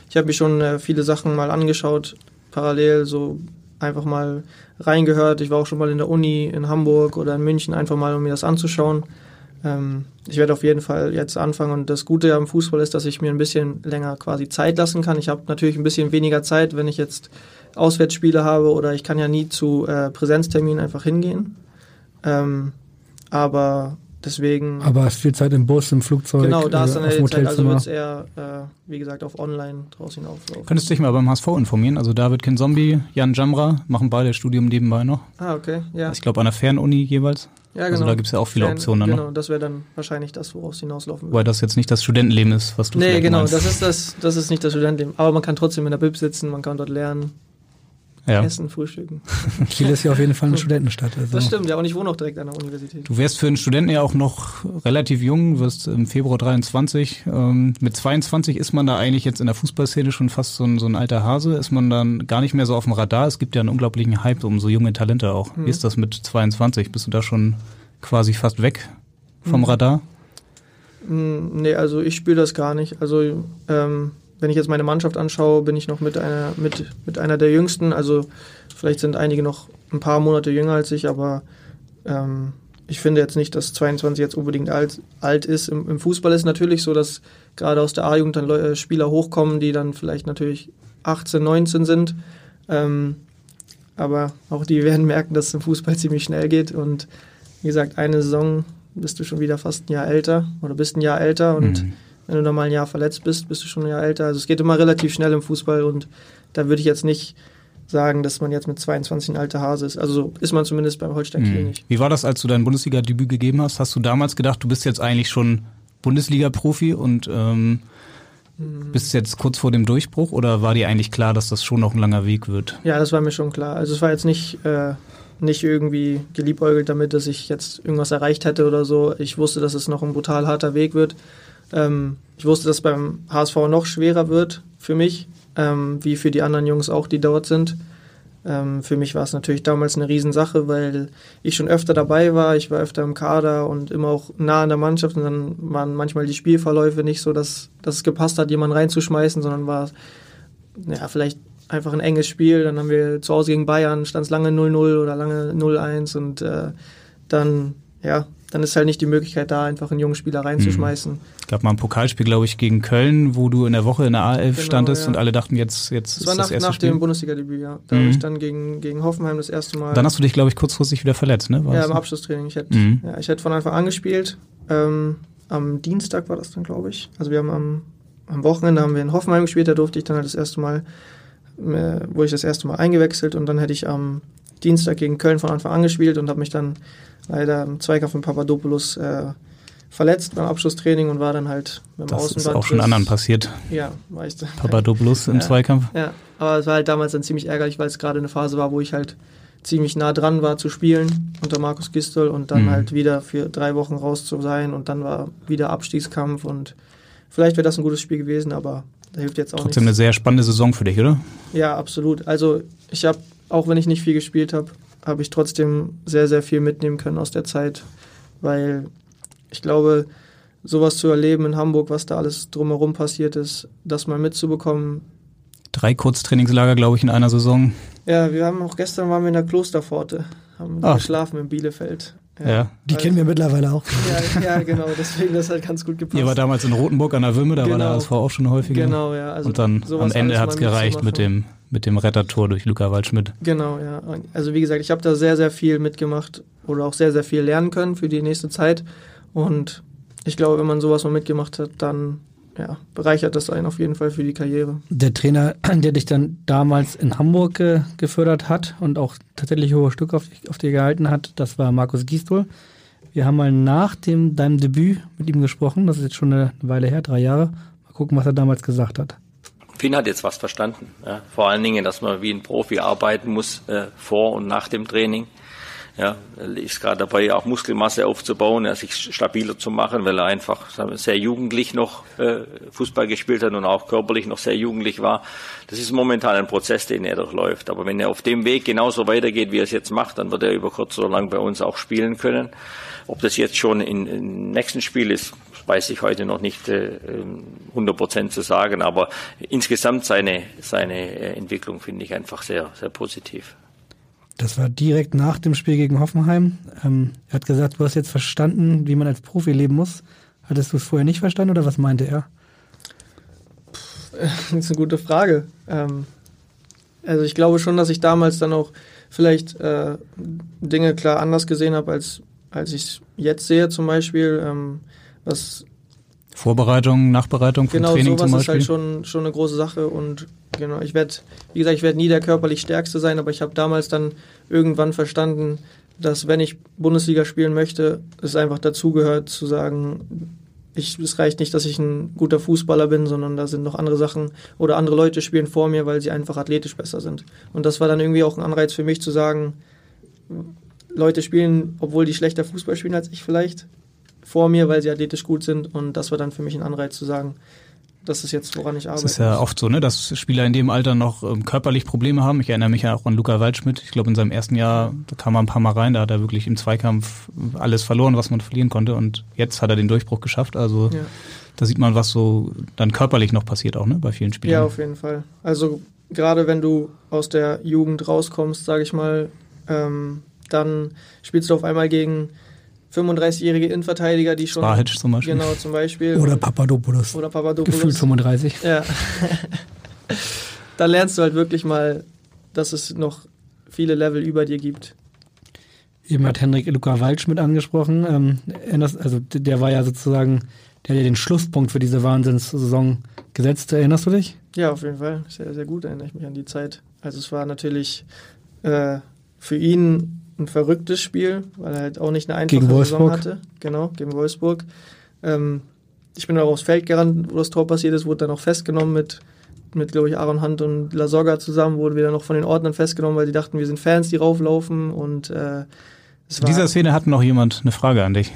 ich habe mir schon äh, viele Sachen mal angeschaut, parallel so einfach mal reingehört. Ich war auch schon mal in der Uni in Hamburg oder in München, einfach mal, um mir das anzuschauen. Ähm, ich werde auf jeden Fall jetzt anfangen und das Gute am Fußball ist, dass ich mir ein bisschen länger quasi Zeit lassen kann. Ich habe natürlich ein bisschen weniger Zeit, wenn ich jetzt Auswärtsspiele habe oder ich kann ja nie zu äh, Präsenzterminen einfach hingehen. Ähm, aber deswegen Aber hast viel Zeit im Bus, im Flugzeug, Genau, da ist äh, dann auf ja dem die Zeit, also wird es eher, äh, wie gesagt, auf online draußen hinauflaufen. Könntest du dich mal beim HSV informieren? Also David Kinzombie, Jan Jamra machen beide Studium nebenbei noch. Ah, okay, ja. Ich glaube an der Fernuni jeweils. ja Also da gibt's ja auch viele Fern- Optionen dann Genau, noch. das wäre dann wahrscheinlich das, woraus es hinauslaufen würde. Wobei das jetzt nicht das Studentenleben ist, was du Nee, genau, meinst. das ist, das, das ist nicht das Studentenleben. Aber man kann trotzdem in der Bib sitzen, man kann dort lernen, ja. essen, frühstücken. Kiel ist ja auf jeden Fall eine Studentenstadt. Also. Das stimmt, ja, und ich wohne auch direkt an der Universität. Du wärst für einen Studenten ja auch noch relativ jung, wirst im Februar 23. Ähm, mit 22 ist man da eigentlich jetzt in der Fußballszene schon fast so ein, so ein alter Hase. Ist man dann gar nicht mehr so auf dem Radar? Es gibt ja einen unglaublichen Hype um so junge Talente auch. Mhm. Wie ist das mit 22? Bist du da schon quasi fast weg vom Mhm. Radar? Mm, Nee, also ich spüre das gar nicht. Also ähm, wenn ich jetzt meine Mannschaft anschaue, bin ich noch mit einer, mit, mit einer der jüngsten. Also vielleicht sind einige noch ein paar Monate jünger als ich, aber ähm, ich finde jetzt nicht, dass 22 jetzt unbedingt alt, alt ist. Im, Im Fußball ist natürlich so, dass gerade aus der A-Jugend dann Leu- äh, Spieler hochkommen, die dann vielleicht natürlich 18, 19 sind. Ähm, aber auch die werden merken, dass es im Fußball ziemlich schnell geht. Und wie gesagt, eine Saison bist du schon wieder fast ein Jahr älter oder bist ein Jahr älter und Mhm. Wenn du dann mal ein Jahr verletzt bist, bist du schon ein Jahr älter. Also es geht immer relativ schnell im Fußball und da würde ich jetzt nicht sagen, dass man jetzt mit 22 ein alter Hase ist. Also so ist man zumindest beim Holstein Kiel Mhm. nicht. Wie war das, als du dein Bundesliga-Debüt gegeben hast? Hast du damals gedacht, du bist jetzt eigentlich schon Bundesliga-Profi und ähm, Mhm. bist jetzt kurz vor dem Durchbruch oder war dir eigentlich klar, dass das schon noch ein langer Weg wird? Ja, das war mir schon klar. Also es war jetzt nicht, äh, nicht irgendwie geliebäugelt damit, dass ich jetzt irgendwas erreicht hätte oder so. Ich wusste, dass es noch ein brutal harter Weg wird. Ähm, ich wusste, dass es beim HSV noch schwerer wird für mich, ähm, wie für die anderen Jungs auch, die dort sind. Ähm, für mich war es natürlich damals eine Riesensache, weil ich schon öfter dabei war, ich war öfter im Kader und immer auch nah an der Mannschaft und dann waren manchmal die Spielverläufe nicht so, dass, dass es gepasst hat, jemanden reinzuschmeißen, sondern war ja, vielleicht einfach ein enges Spiel. Dann haben wir zu Hause gegen Bayern, stand es lange 0-0 oder lange 0-1 und äh, dann, ja, dann ist halt nicht die Möglichkeit da, einfach einen jungen Spieler reinzuschmeißen. gab mal ein Pokalspiel, glaube ich, gegen Köln, wo du in der Woche in der A11 Genau, standest ja. und alle dachten, jetzt, jetzt Das ist war das nach, erste nach Spiel. dem Bundesliga-Debüt, ja. Da Mhm. habe ich dann gegen, gegen Hoffenheim das erste Mal. Dann hast du dich, glaube ich, kurzfristig wieder verletzt, ne? War ja, im? Abschlusstraining. Ich hätte, Mhm. ja, ich hätte von Anfang an gespielt. Ähm, am Dienstag war das dann, glaube ich. Also wir haben am, am Wochenende haben wir in Hoffenheim gespielt, da durfte ich dann halt das erste Mal, äh, wurde ich das erste Mal eingewechselt und dann hätte ich am Dienstag gegen Köln von Anfang an gespielt und habe mich dann leider im Zweikampf mit Papadopoulos äh, verletzt beim Abschlusstraining und war dann halt mit dem Das Außenband. ist auch schon anderen passiert. Ja, weißt du. Papadopoulos im ja, Zweikampf. Ja, aber es war halt damals dann ziemlich ärgerlich, weil es gerade eine Phase war, wo ich halt ziemlich nah dran war zu spielen unter Markus Gistol und dann Mhm. halt wieder für drei Wochen raus zu sein und dann war wieder Abstiegskampf und vielleicht wäre das ein gutes Spiel gewesen, aber da hilft jetzt auch Trotzdem nichts. eine sehr spannende Saison für dich, oder? Ja, absolut. Also ich habe, auch wenn ich nicht viel gespielt habe, habe ich trotzdem sehr, sehr viel mitnehmen können aus der Zeit, weil ich glaube, sowas zu erleben in Hamburg, was da alles drumherum passiert ist, das mal mitzubekommen. Drei Kurztrainingslager, glaube ich, in einer Saison. Ja, wir haben auch gestern waren wir in der Klosterpforte, haben Ach. geschlafen in Bielefeld. Ja. Die kennen wir mittlerweile auch. Ja, ja, genau, deswegen das hat ganz gut gepasst. Ihr war damals in Rotenburg an der Wümme, da war der Genau. HSV auch schon häufiger. Genau, ja, also Und dann am Ende hat es gereicht mit dem, mit dem Rettertor durch Luca Waldschmidt. Genau, ja. Also wie gesagt, ich habe da sehr, sehr viel mitgemacht oder auch sehr, sehr viel lernen können für die nächste Zeit. Und ich glaube, wenn man sowas mal mitgemacht hat, dann ja, bereichert das einen auf jeden Fall für die Karriere. Der Trainer, der dich dann damals in Hamburg äh, gefördert hat und auch tatsächlich hohe Stücke auf, auf dir gehalten hat, das war Markus Gisdol. Wir haben mal nach dem, deinem Debüt mit ihm gesprochen, das ist jetzt schon eine Weile her, drei Jahre. Mal gucken, was er damals gesagt hat. Finn hat jetzt was verstanden. Ja. Vor allen Dingen, dass man wie ein Profi arbeiten muss äh, vor und nach dem Training. Ja, er ist gerade dabei, auch Muskelmasse aufzubauen, ja, sich stabiler zu machen, weil er einfach sehr jugendlich noch äh, Fußball gespielt hat und auch körperlich noch sehr jugendlich war. Das ist momentan ein Prozess, den er durchläuft. Aber wenn er auf dem Weg genauso weitergeht, wie er es jetzt macht, dann wird er über kurz oder lang bei uns auch spielen können. Ob das jetzt schon im nächsten Spiel ist, weiß ich heute noch nicht äh, 100 Prozent zu sagen. Aber insgesamt seine, seine äh, Entwicklung finde ich einfach sehr, sehr positiv. Das war direkt nach dem Spiel gegen Hoffenheim. Ähm, er hat gesagt, du hast jetzt verstanden, wie man als Profi leben muss. Hattest du es vorher nicht verstanden oder was meinte er? Das ist eine gute Frage. Ähm, also ich glaube schon, dass ich damals dann auch vielleicht äh, Dinge klar anders gesehen habe, als, als ich es jetzt sehe zum Beispiel. Ähm, was Vorbereitung, Nachbereitung vom genau Training sowas zum ist Beispiel. halt schon, schon eine große Sache und genau, ich werde, wie gesagt, ich werde nie der körperlich Stärkste sein, aber ich habe damals dann irgendwann verstanden, dass wenn ich Bundesliga spielen möchte, es einfach dazugehört zu sagen, ich, es reicht nicht, dass ich ein guter Fußballer bin, sondern da sind noch andere Sachen oder andere Leute spielen vor mir, weil sie einfach athletisch besser sind. Und das war dann irgendwie auch ein Anreiz für mich zu sagen, Leute spielen, obwohl die schlechter Fußball spielen als ich vielleicht, vor mir, weil sie athletisch gut sind. Und das war dann für mich ein Anreiz zu sagen, das ist jetzt, woran ich arbeite. Es ist ja oft so, ne, dass Spieler in dem Alter noch ähm, körperlich Probleme haben. Ich erinnere mich ja auch an Luca Waldschmidt. Ich glaube, in seinem ersten Jahr, da kam er ein paar Mal rein, da hat er wirklich im Zweikampf alles verloren, was man verlieren konnte. Und jetzt hat er den Durchbruch geschafft. Also Ja. da sieht man, was so dann körperlich noch passiert auch, ne, bei vielen Spielern. Ja, auf jeden Fall. Also gerade wenn du aus der Jugend rauskommst, sage ich mal, ähm, dann spielst du auf einmal gegen 35-jährige Innenverteidiger, die schon... Svahic zum Beispiel. Genau, zum Beispiel. Oder Papadopoulos. Oder Papadopoulos. Gefühlt 35. Ja. da lernst du halt wirklich mal, dass es noch viele Level über dir gibt. Eben hat Henrik Luca Waldschmidt angesprochen. Ähm, erinnerst- also der war ja sozusagen, der hat ja den Schlusspunkt für diese Wahnsinnssaison gesetzt. Erinnerst du dich? Ja, auf jeden Fall. Sehr, sehr gut erinnere ich mich an die Zeit. Also es war natürlich äh, für ihn ein verrücktes Spiel, weil er halt auch nicht eine einfache Gegen Saison Wolfsburg. hatte. Genau, gegen Wolfsburg. Ähm, ich bin auch aufs Feld gerannt, wo das Tor passiert ist, wurde dann auch festgenommen mit, mit glaube ich, Aaron Hunt und Lasogga zusammen, wurden wir dann noch von den Ordnern festgenommen, weil die dachten, wir sind Fans, die rauflaufen und äh, es In dieser Szene hat noch jemand eine Frage an dich.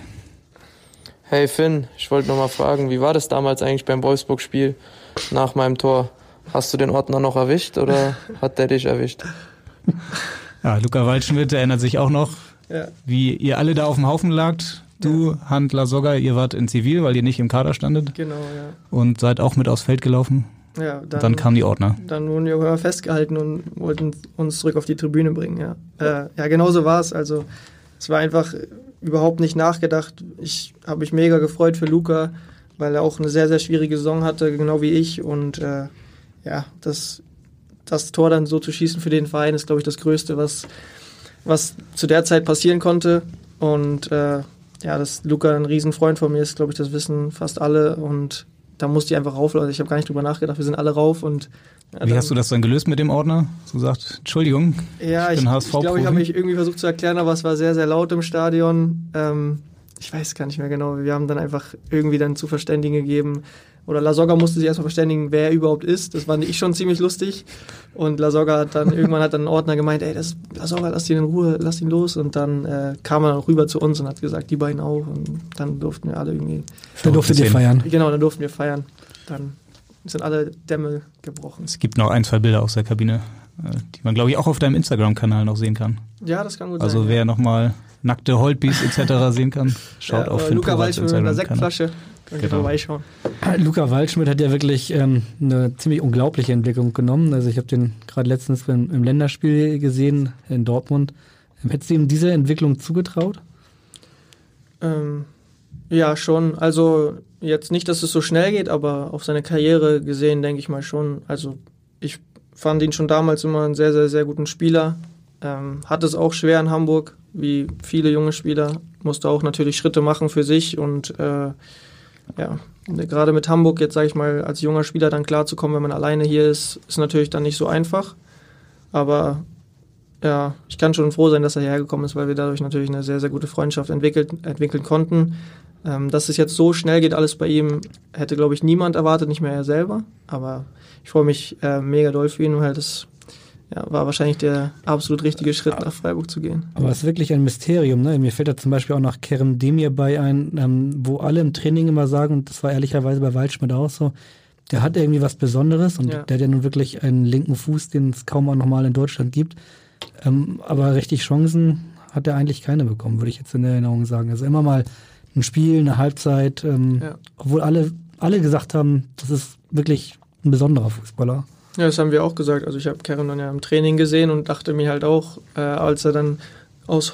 Hey Finn, ich wollte noch mal fragen, wie war das damals eigentlich beim Wolfsburg-Spiel nach meinem Tor? Hast du den Ordner noch erwischt oder hat der dich erwischt? Ja, Luca Waldschmidt erinnert sich auch noch, Ja. wie ihr alle da auf dem Haufen lagt. Du, Hand, Lasogga, ihr wart in Zivil, weil ihr nicht im Kader standet. Genau, ja. Und seid auch mit aufs Feld gelaufen. Ja, Und dann kamen die Ordner. Dann wurden wir aber festgehalten und wollten uns zurück auf die Tribüne bringen, ja. Äh, ja, genau so war es. Also es war einfach überhaupt nicht nachgedacht. Ich habe mich mega gefreut für Luca, weil er auch eine sehr, sehr schwierige Saison hatte, genau wie ich. Und äh, ja, das, das Tor dann so zu schießen für den Verein ist, glaube ich, das Größte, was, was zu der Zeit passieren konnte. Und äh, ja, dass Luca ein Riesenfreund von mir ist, glaube ich, das wissen fast alle. Und da musste ich einfach rauf. Also ich habe gar nicht drüber nachgedacht. Wir sind alle rauf und ja, Wie hast du das dann gelöst mit dem Ordner? Du sagst, ja, Entschuldigung, ich ich, ich HSV-Profi. glaube, ich habe mich irgendwie versucht zu erklären, aber es war sehr, sehr laut im Stadion. Ähm, ich weiß gar nicht mehr genau. Wir haben dann einfach irgendwie dann zu verständigen gegeben. Oder Lasogga musste sich erstmal verständigen, wer er überhaupt ist. Das fand ich schon ziemlich lustig. Und Lasogga hat dann, irgendwann hat dann ein Ordner gemeint, ey, das Lasogga, lass ihn in Ruhe, lass ihn los. Und dann äh, kam er rüber zu uns und hat gesagt, die beiden auch. Und dann durften wir alle irgendwie. Dann durftet ihr feiern. Genau, dann durften wir feiern. Dann sind alle Dämme gebrochen. Es gibt noch ein, zwei Bilder aus der Kabine, äh, die man, glaube ich, auch auf deinem Instagram-Kanal noch sehen kann. Ja, das kann gut Also sein. wer nochmal nackte Holtbees etc. sehen kann, schaut ja, auf oder Finn Luca Walsch mit einer. Sektflasche. Könnt ihr Genau. vorbeischauen. Luca Waldschmidt hat ja wirklich ähm, eine ziemlich unglaubliche Entwicklung genommen. Also ich habe den gerade letztens im, im Länderspiel gesehen in Dortmund. Ähm, Hättest du ihm diese Entwicklung zugetraut? Ähm, ja, schon. Also jetzt nicht, dass es so schnell geht, aber auf seine Karriere gesehen, denke ich mal schon. Also ich fand ihn schon damals immer einen sehr, sehr, sehr guten Spieler. Ähm, hat es auch schwer in Hamburg, wie viele junge Spieler. Musste auch natürlich Schritte machen für sich und äh, ja, gerade mit Hamburg jetzt, sage ich mal, als junger Spieler dann klarzukommen, wenn man alleine hier ist, ist natürlich dann nicht so einfach. Aber ja, ich kann schon froh sein, dass er hierher gekommen ist, weil wir dadurch natürlich eine sehr, sehr gute Freundschaft entwickelt, entwickeln konnten. Ähm, dass es jetzt so schnell geht, alles bei ihm, hätte, glaube ich, niemand erwartet, nicht mehr er selber. Aber ich freue mich äh, mega doll für ihn, weil das ja, war wahrscheinlich der absolut richtige Schritt, nach Freiburg zu gehen. Aber es ist wirklich ein Mysterium. Ne? Mir fällt da zum Beispiel auch noch Kerem Demir bei ein, ähm, wo alle im Training immer sagen, und das war ehrlicherweise bei Waldschmidt auch so, der hat irgendwie was Besonderes und Ja. der hat ja nun wirklich einen linken Fuß, den es kaum auch nochmal in Deutschland gibt. Ähm, aber richtig Chancen hat er eigentlich keine bekommen, würde ich jetzt in Erinnerung sagen. Also immer mal ein Spiel, eine Halbzeit, ähm, Ja. obwohl alle, alle gesagt haben, das ist wirklich ein besonderer Fußballer. Ja, das haben wir auch gesagt. Also ich habe Karen dann ja im Training gesehen und dachte mir halt auch, äh, als er dann aus,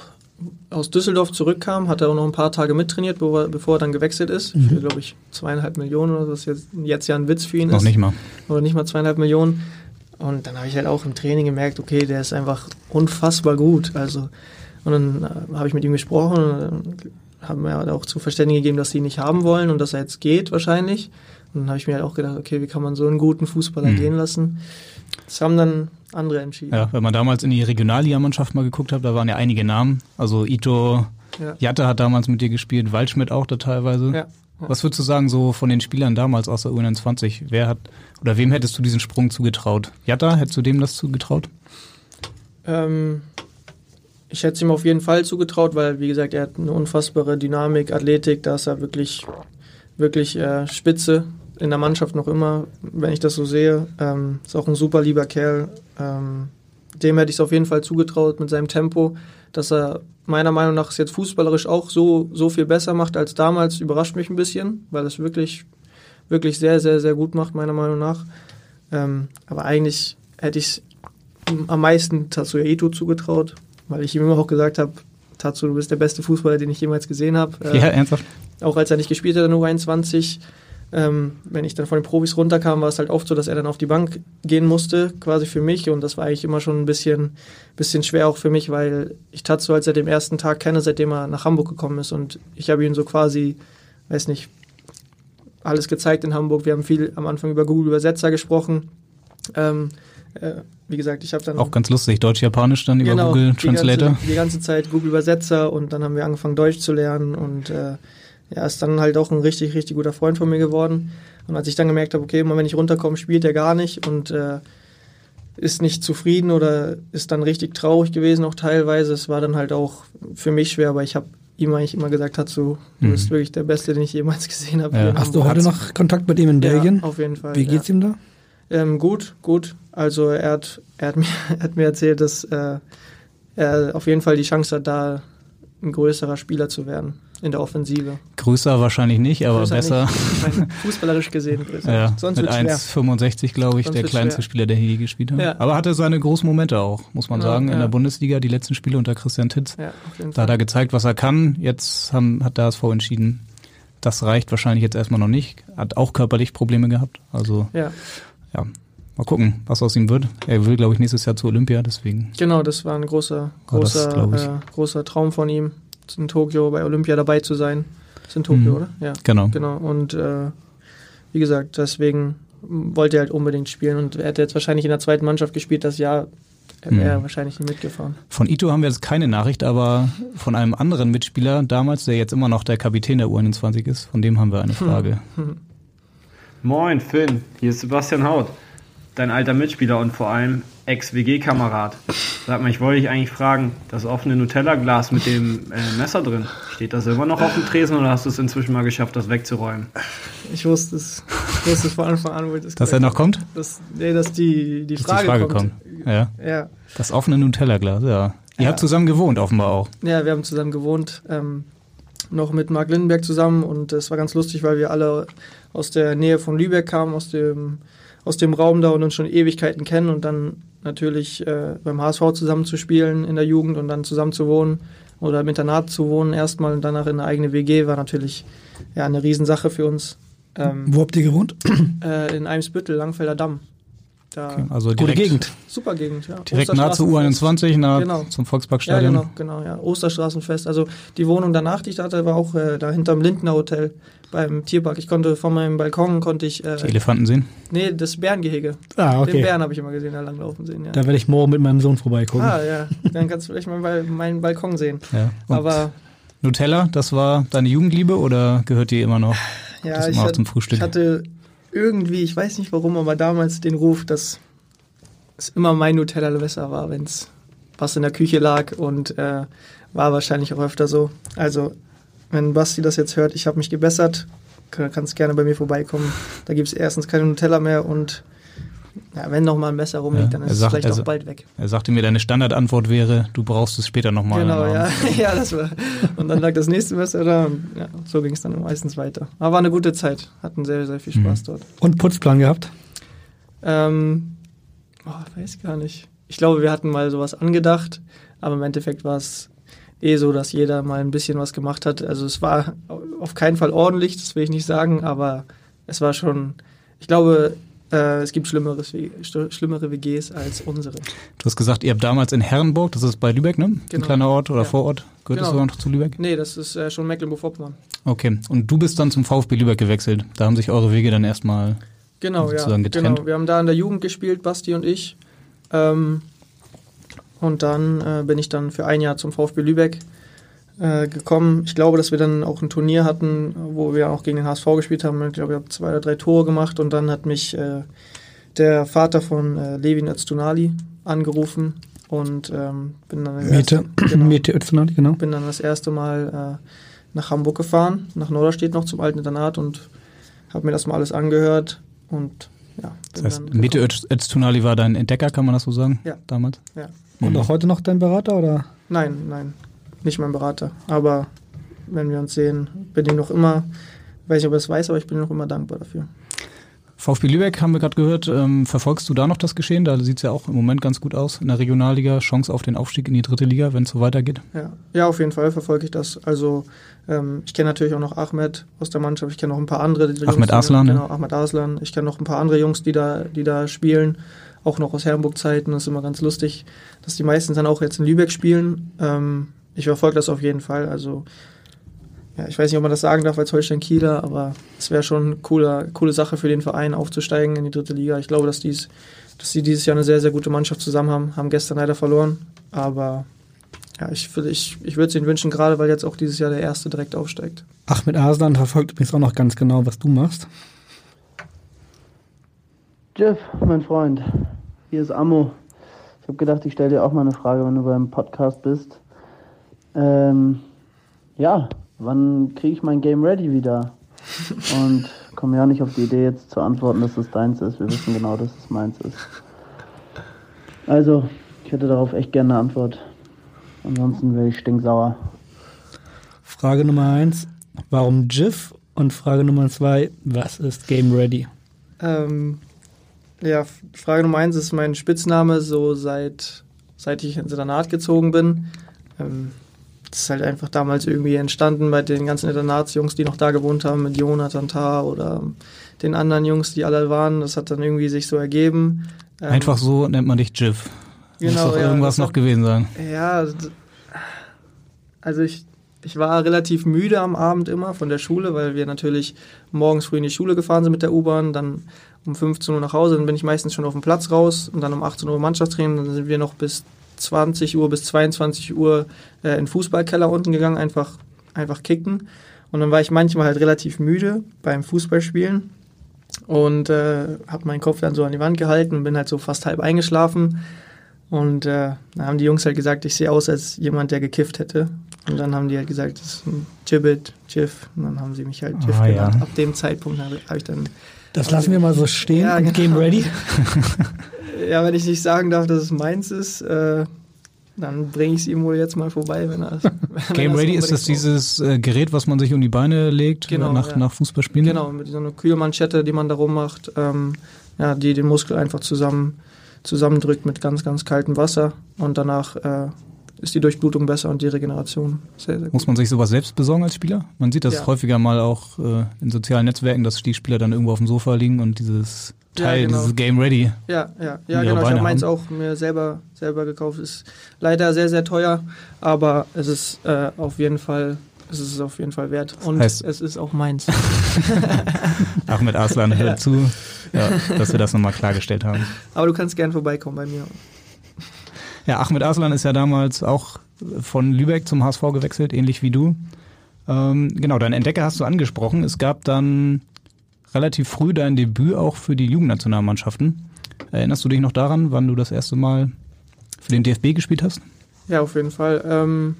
aus Düsseldorf zurückkam, hat er auch noch ein paar Tage mittrainiert, bevor, bevor er dann gewechselt ist. Mhm. Für, glaube ich, zweieinhalb Millionen oder so, was jetzt, jetzt ja ein Witz für ihn Noch ist. nicht mal. Oder nicht mal zweieinhalb Millionen. Und dann habe ich halt auch im Training gemerkt, okay, der ist einfach unfassbar gut. Also, und dann äh, habe ich mit ihm gesprochen und äh, haben mir halt auch zu verständigen gegeben, dass sie ihn nicht haben wollen und dass er jetzt geht wahrscheinlich. Und dann habe ich mir halt auch gedacht, okay, wie kann man so einen guten Fußballer Mhm. gehen lassen? Das haben dann andere entschieden. Ja, wenn man damals in die Regionalligamannschaft mal geguckt hat, da waren ja einige Namen. Also Ito, Ja. Jatte hat damals mit dir gespielt, Waldschmidt auch da teilweise. Ja. Was würdest du sagen, so von den Spielern damals aus der U21? Wer hat, oder wem hättest du diesen Sprung zugetraut? Jatta, hättest du dem das zugetraut? Ähm, ich hätte es ihm auf jeden Fall zugetraut, weil, wie gesagt, er hat eine unfassbare Dynamik, Athletik, da ist er wirklich, wirklich äh, spitze in der Mannschaft noch immer, wenn ich das so sehe. Ähm, ist auch ein super lieber Kerl. Ähm, dem hätte ich es auf jeden Fall zugetraut mit seinem Tempo, dass er meiner Meinung nach es jetzt fußballerisch auch so, so viel besser macht als damals, überrascht mich ein bisschen, weil es wirklich, wirklich sehr, sehr, sehr gut macht, meiner Meinung nach. Ähm, aber eigentlich hätte ich es am meisten Tatsuya Ito zugetraut, weil ich ihm immer auch gesagt habe, Tatsu, du bist der beste Fußballer, den ich jemals gesehen habe. Ja, ernsthaft? Auch als er nicht gespielt hat in der U21. Ähm, wenn ich dann von den Profis runterkam, war es halt oft so, dass er dann auf die Bank gehen musste, quasi für mich. Und das war eigentlich immer schon ein bisschen, bisschen schwer auch für mich, weil ich Tatsu halt seit dem ersten Tag kenne, seitdem er nach Hamburg gekommen ist. Und ich habe ihm so quasi, weiß nicht, alles gezeigt in Hamburg. Wir haben viel am Anfang über Google Übersetzer gesprochen. Ähm, äh, wie gesagt, ich habe dann Auch ganz lustig, Deutsch-Japanisch dann über Google Genau, die Translator. Ganze, die ganze Zeit Google Übersetzer und dann haben wir angefangen Deutsch zu lernen und äh, ja, ist dann halt auch ein richtig, richtig guter Freund von mir geworden. Und als ich dann gemerkt habe, okay, immer wenn ich runterkomme, spielt er gar nicht und äh, ist nicht zufrieden oder ist dann richtig traurig gewesen auch teilweise. Es war dann halt auch für mich schwer, aber ich habe ihm eigentlich immer gesagt, Tatsu, du Mhm. bist wirklich der Beste, den ich jemals gesehen habe. Ja. Hast du heute noch Kontakt mit ihm in Belgien? Ja, auf jeden Fall. Wie geht's ja. ihm da? Ähm, gut, gut. Also er hat, er hat, mir, er hat mir erzählt, dass äh, er auf jeden Fall die Chance hat, da ein größerer Spieler zu werden in der Offensive. Größer wahrscheinlich nicht, aber Größer besser. nicht. Fußballerisch gesehen größer. Ja, Sonst mit wird's schwer. 1,65 glaube ich, Sonst der kleinste schwer. Spieler, der hier gespielt hat. Ja. Aber hatte seine großen Momente auch, muss man Ja, sagen, in der Bundesliga, die letzten Spiele unter Christian Titz. Da hat er gezeigt, was er kann. Jetzt haben, hat der HSV entschieden, das reicht wahrscheinlich jetzt erstmal noch nicht. Hat auch körperlich Probleme gehabt. Also Ja. mal gucken, was aus ihm wird. Er will, glaube ich, nächstes Jahr zur Olympia, deswegen. Genau, das war ein großer, das, großer, ich. äh, großer Traum von ihm, in Tokio bei Olympia dabei zu sein. Ist in Tokio, Mhm. oder? Ja. Genau. Genau. Und äh, wie gesagt, deswegen wollte er halt unbedingt spielen und er hätte jetzt wahrscheinlich in der zweiten Mannschaft gespielt das Jahr, er wäre Hm. wahrscheinlich nicht mitgefahren. Von Ito haben wir jetzt keine Nachricht, aber von einem anderen Mitspieler damals, der jetzt immer noch der Kapitän der U21 ist, von dem haben wir eine Frage. Moin Finn, hier ist Sebastian Haut, dein alter Mitspieler und vor allem Ex-WG-Kamerad. Sag mal, ich wollte dich eigentlich fragen, das offene Nutella-Glas mit dem äh, Messer drin, steht das immer noch auf dem Tresen oder hast du es inzwischen mal geschafft, das wegzuräumen? Ich wusste es, ich wusste es von Anfang an, wo ich das Dass er noch kommt? habe. Dass, nee, dass die, die Dass Frage, die Frage kommt. kommt. Ja. Ja. Das offene Nutella-Glas, ja. Ihr Ja. habt zusammen gewohnt, offenbar auch. Ja, wir haben zusammen gewohnt, ähm, noch mit Marc Lindenberg zusammen und es war ganz lustig, weil wir alle aus der Nähe von Lübeck kamen, aus dem, aus dem Raum da und uns schon Ewigkeiten kennen und dann natürlich äh, beim HSV zusammen zu spielen in der Jugend und dann zusammen zu wohnen oder im Internat zu wohnen erstmal und danach in eine eigene WG war natürlich ja, eine Riesensache für uns. Ähm, Wo habt ihr gewohnt? äh, in Eimsbüttel, Langfelder Damm. Da Okay, also Gute direkt, Gegend. Super Gegend, ja. direkt nah zur Osterstraßenfest. U21, nah Genau. zum Ja, Volksparkstadion. genau, genau, ja. Osterstraßenfest. Also die Wohnung danach, die ich hatte, war auch äh, da hinterm Lindner Hotel beim Tierpark. Ich konnte von meinem Balkon konnte ich. Äh, Die Elefanten sehen. Nee, das Bärengehege. Ah, okay. Den Bären habe ich immer gesehen, da langlaufen sehen, ja. Da werde ich morgen mit meinem Sohn vorbeigucken. ah, ja. Dann kannst du vielleicht mal bei meinen Balkon sehen. Ja. Und Aber Nutella, das war deine Jugendliebe oder gehört die immer noch? ja, das ich, immer noch hat, zum Frühstück? ich hatte irgendwie, ich weiß nicht warum, aber damals den Ruf, dass es immer mein Nutella besser war, wenn es was in der Küche lag und äh, war wahrscheinlich auch öfter so. Also, wenn Basti das jetzt hört, ich habe mich gebessert, kann- kannst gerne bei mir vorbeikommen. Da gibt es erstens keine Nutella mehr und ja, wenn noch mal ein Messer rumliegt, dann ist er es sagt- vielleicht auch bald weg. Er sagte mir, deine Standardantwort wäre, du brauchst es später nochmal. Genau, ja. ja, das war. Und dann lag das nächste Messer da und ja, so ging es dann meistens weiter. Aber war eine gute Zeit, hatten sehr, sehr viel Spaß dort. Und Putzplan gehabt? Ähm, oh, weiß gar nicht. Ich glaube, wir hatten mal sowas angedacht, aber im Endeffekt war es eh so, dass jeder mal ein bisschen was gemacht hat. Also es war auf keinen Fall ordentlich, das will ich nicht sagen, aber es war schon, ich glaube, äh, es gibt schlimmeres, sch- schlimmere WGs als unsere. Du hast gesagt, ihr habt damals in Herrenburg, das ist bei Lübeck, ne? Ein Genau. kleiner Ort oder Ja. Vorort. Gehört das Genau. sogar noch zu Lübeck? Nee, das ist äh, schon Mecklenburg-Vorpommern. Okay. Und du bist dann zum VfB Lübeck gewechselt. Da haben sich eure Wege dann erstmal Genau, ja. sozusagen getrennt. Genau. Wir haben da in der Jugend gespielt, Basti und ich. Ähm, und dann äh, bin ich dann für ein Jahr zum VfB Lübeck äh, gekommen. Ich glaube, dass wir dann auch ein Turnier hatten, wo wir auch gegen den HSV gespielt haben. Ich glaube, ich habe zwei oder drei Tore gemacht und dann hat mich äh, der Vater von äh, Levin Öztunali angerufen und ähm, bin dann das Mete, erste, genau, Mete Öztunali, genau. bin dann das erste Mal äh, nach Hamburg gefahren, nach Norderstedt noch zum alten Internat und habe mir das mal alles angehört und ja. Das heißt, Mete Öz- Öztunali war dein Entdecker, kann man das so sagen? Ja. Damals? Ja. Und auch heute noch dein Berater, oder? Nein, nein, nicht mein Berater. Aber wenn wir uns sehen, bin ich noch immer, weiß nicht, ob er es weiß, aber ich bin noch immer dankbar dafür. VfB Lübeck haben wir gerade gehört. Ähm, verfolgst du da noch das Geschehen? Da sieht es ja auch im Moment ganz gut aus in der Regionalliga. Chance auf den Aufstieg in die dritte Liga, wenn es so weitergeht. Ja, ja auf jeden Fall verfolge ich das. Also ähm, ich kenne natürlich auch noch Ahmed aus der Mannschaft. Ich kenne noch ein paar andere. Die Ahmed die- Arslan, ja. Genau, Ahmed Arslan. Ich kenne noch ein paar andere Jungs, die da, die da spielen. Auch noch aus Herrenburg-Zeiten. Das ist immer ganz lustig, dass die meisten dann auch jetzt in Lübeck spielen. Ähm, ich verfolge das auf jeden Fall. Also ja, ich weiß nicht, ob man das sagen darf als Holstein-Kieler, aber es wäre schon eine coole, coole Sache für den Verein aufzusteigen in die dritte Liga. Ich glaube, dass, dies, dass sie dieses Jahr eine sehr, sehr gute Mannschaft zusammen haben. Haben gestern leider verloren, aber ja, ich, würde- ich, ich würde es ihnen wünschen, gerade weil jetzt auch dieses Jahr der Erste direkt aufsteigt. Ahmed Arslan verfolgt übrigens auch noch ganz genau, was du machst. Jeff, mein Freund, hier ist Ammo. Ich habe gedacht, ich stelle dir auch mal eine Frage, wenn du beim Podcast bist. Ähm, ja, wann kriege ich mein Game ready wieder? Und komme ja nicht auf die Idee, jetzt zu antworten, dass es deins ist. Wir wissen genau, dass es meins ist. Also, ich hätte darauf echt gerne eine Antwort. Ansonsten wäre ich stinksauer. Frage Nummer eins, warum GIF? Und Frage Nummer zwei, was ist Game Ready? Ähm, ja, Frage Nummer eins ist mein Spitzname, so seit, seit ich ins Internat gezogen bin. Ähm, das ist halt einfach damals irgendwie entstanden bei den ganzen Internatsjungs, die noch da gewohnt haben, mit Jonathan Tah oder den anderen Jungs, die alle waren. Das hat dann irgendwie sich so ergeben. Ähm, Einfach so nennt man dich Jiv. Muss Genau, doch ja, irgendwas noch gewesen sein. Ja, also ich, ich war relativ müde am Abend immer von der Schule, weil wir natürlich morgens früh in die Schule gefahren sind mit der U-Bahn, dann um 15 Uhr nach Hause, dann bin ich meistens schon auf dem Platz raus und dann um 18 Uhr Mannschaftstraining, dann sind wir noch bis 20 Uhr bis 22 Uhr äh, in den Fußballkeller unten gegangen, einfach, einfach kicken. Und dann war ich manchmal halt relativ müde beim Fußballspielen und äh, habe meinen Kopf dann so an die Wand gehalten und bin halt so fast halb eingeschlafen. Und äh, dann haben die Jungs halt gesagt, ich sehe aus als jemand, der gekifft hätte. Und dann haben die halt gesagt, das ist ein Gibbet, Jiff. Und dann haben sie mich halt Jiff Ah, genannt. ja. Ab dem Zeitpunkt habe hab ich dann. Das lassen wir mal so stehen. Ja, genau. Game ready. Ja, wenn ich nicht sagen darf, dass es meins ist, äh, dann bringe ich es ihm wohl jetzt mal vorbei, wenn er Game Ready ist das dieses äh, Gerät, was man sich um die Beine legt Genau, nach, ja. nach Fußballspielen? Genau, mit so einer Kühlmanschette, die man da rummacht, ähm, ja, die den Muskel einfach zusammen, zusammendrückt mit ganz, ganz kaltem Wasser und danach äh, ist die Durchblutung besser und die Regeneration sehr, sehr gut. Muss man sich sowas selbst besorgen als Spieler? Man sieht das Ja. häufiger mal auch äh, in sozialen Netzwerken, dass die Spieler dann irgendwo auf dem Sofa liegen und dieses Ja, Teil, genau. dieses Game Ready. Ja, ja, ja genau. Ich Beine habe meins auch mir selber, selber gekauft. Ist leider sehr, sehr teuer, aber es ist äh, auf jeden Fall, es ist auf jeden Fall wert. Und Heißt- es ist auch meins. Ahmed Arslan hört Ja. zu, ja, dass wir das nochmal klargestellt haben. Aber du kannst gern vorbeikommen bei mir. Ja, Ahmed Arslan ist ja damals auch von Lübeck zum HSV gewechselt, ähnlich wie du. Ähm, genau, deinen Entdecker hast du angesprochen. Es gab dann relativ früh dein Debüt auch für die Jugendnationalmannschaften. Erinnerst du dich noch daran, wann du das erste Mal für den DFB gespielt hast? Ja, auf jeden Fall. Ähm,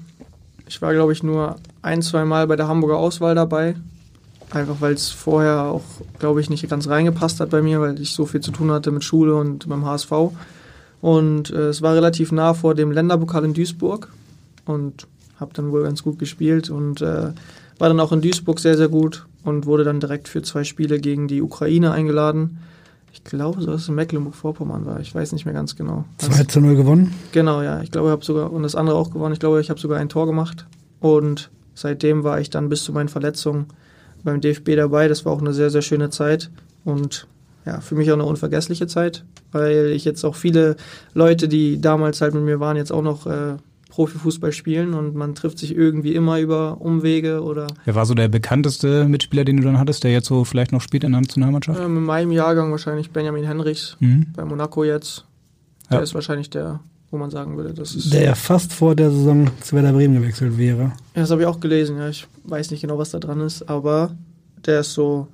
ich war, glaube ich, nur ein, zwei Mal bei der Hamburger Auswahl dabei. Einfach weil es vorher auch, glaube ich, nicht ganz reingepasst hat bei mir, weil ich so viel zu tun hatte mit Schule und beim HSV. Und äh, es war relativ nah vor dem Länderpokal in Duisburg und habe dann wohl ganz gut gespielt und äh, war dann auch in Duisburg sehr, sehr gut und wurde dann direkt für zwei Spiele gegen die Ukraine eingeladen. Ich glaube, so dass es in Mecklenburg-Vorpommern war. Ich weiß nicht mehr ganz genau. 2 zu 0 gewonnen. Genau, ja. Ich glaube, ich habe sogar, und das andere auch gewonnen. Ich glaube, ich habe sogar ein Tor gemacht. Und seitdem war ich dann bis zu meinen Verletzungen beim DFB dabei. Das war auch eine sehr, sehr schöne Zeit. Und ja, für mich auch eine unvergessliche Zeit, weil ich jetzt auch viele Leute, die damals halt mit mir waren, jetzt auch noch äh, Profifußball spielen und man trifft sich irgendwie immer über Umwege oder Wer war so der bekannteste Mitspieler, den du dann hattest, der jetzt so vielleicht noch spielt in der Nationalmannschaft? ähm, in meinem Jahrgang wahrscheinlich Benjamin Henrichs Mhm. bei Monaco jetzt. Der Ja. ist wahrscheinlich der, wo man sagen würde, das ist. Der ja fast vor der Saison zu Werder Bremen gewechselt wäre. Ja, das habe ich auch gelesen, ja. Ich weiß nicht genau, was da dran ist, aber der ist so,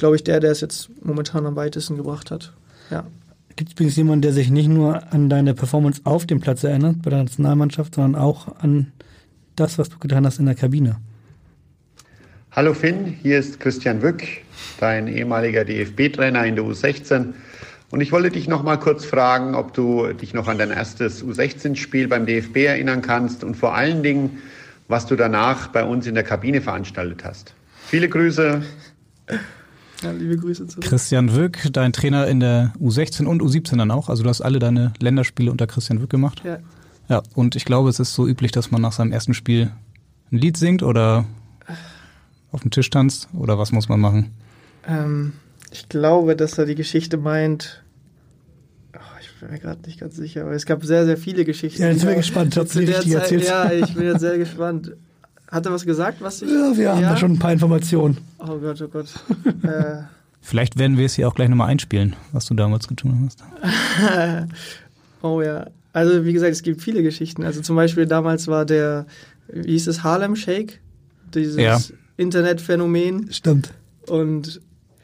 glaube ich, der, der es jetzt momentan am weitesten gebracht hat. Ja. Gibt es übrigens jemanden, der sich nicht nur an deine Performance auf dem Platz erinnert, bei der Nationalmannschaft, sondern auch an das, was du getan hast in der Kabine? Hallo Finn, hier ist Christian Wück, dein ehemaliger DFB-Trainer in der U16. Und ich wollte dich noch mal kurz fragen, ob du dich noch an dein erstes U16-Spiel beim DFB erinnern kannst und vor allen Dingen, was du danach bei uns in der Kabine veranstaltet hast. Viele Grüße. Ja liebe Grüße zurück. Christian Wück, dein Trainer in der U16 und U17 dann auch. Also du hast alle deine Länderspiele unter Christian Wück gemacht. Ja. Ja, und ich glaube, es ist so üblich, dass man nach seinem ersten Spiel ein Lied singt oder auf dem Tisch tanzt oder was muss man machen? Ähm, ich glaube, dass er die Geschichte meint. Oh, ich bin mir gerade nicht ganz sicher, aber es gab sehr, sehr viele Geschichten. Ja, jetzt bin ich gespannt, ob der richtig Zeit- erzählst. Ja, ich bin jetzt sehr gespannt. Hat er was gesagt, was ich. Ja, wir haben da schon ein paar Informationen. Oh Gott, oh Gott. äh, Vielleicht werden wir es hier auch gleich nochmal einspielen, was du damals getan hast. oh ja. Also wie gesagt, es gibt viele Geschichten. Also zum Beispiel damals war der, wie hieß es, Harlem Shake? Dieses Ja. Internetphänomen. Stimmt. Und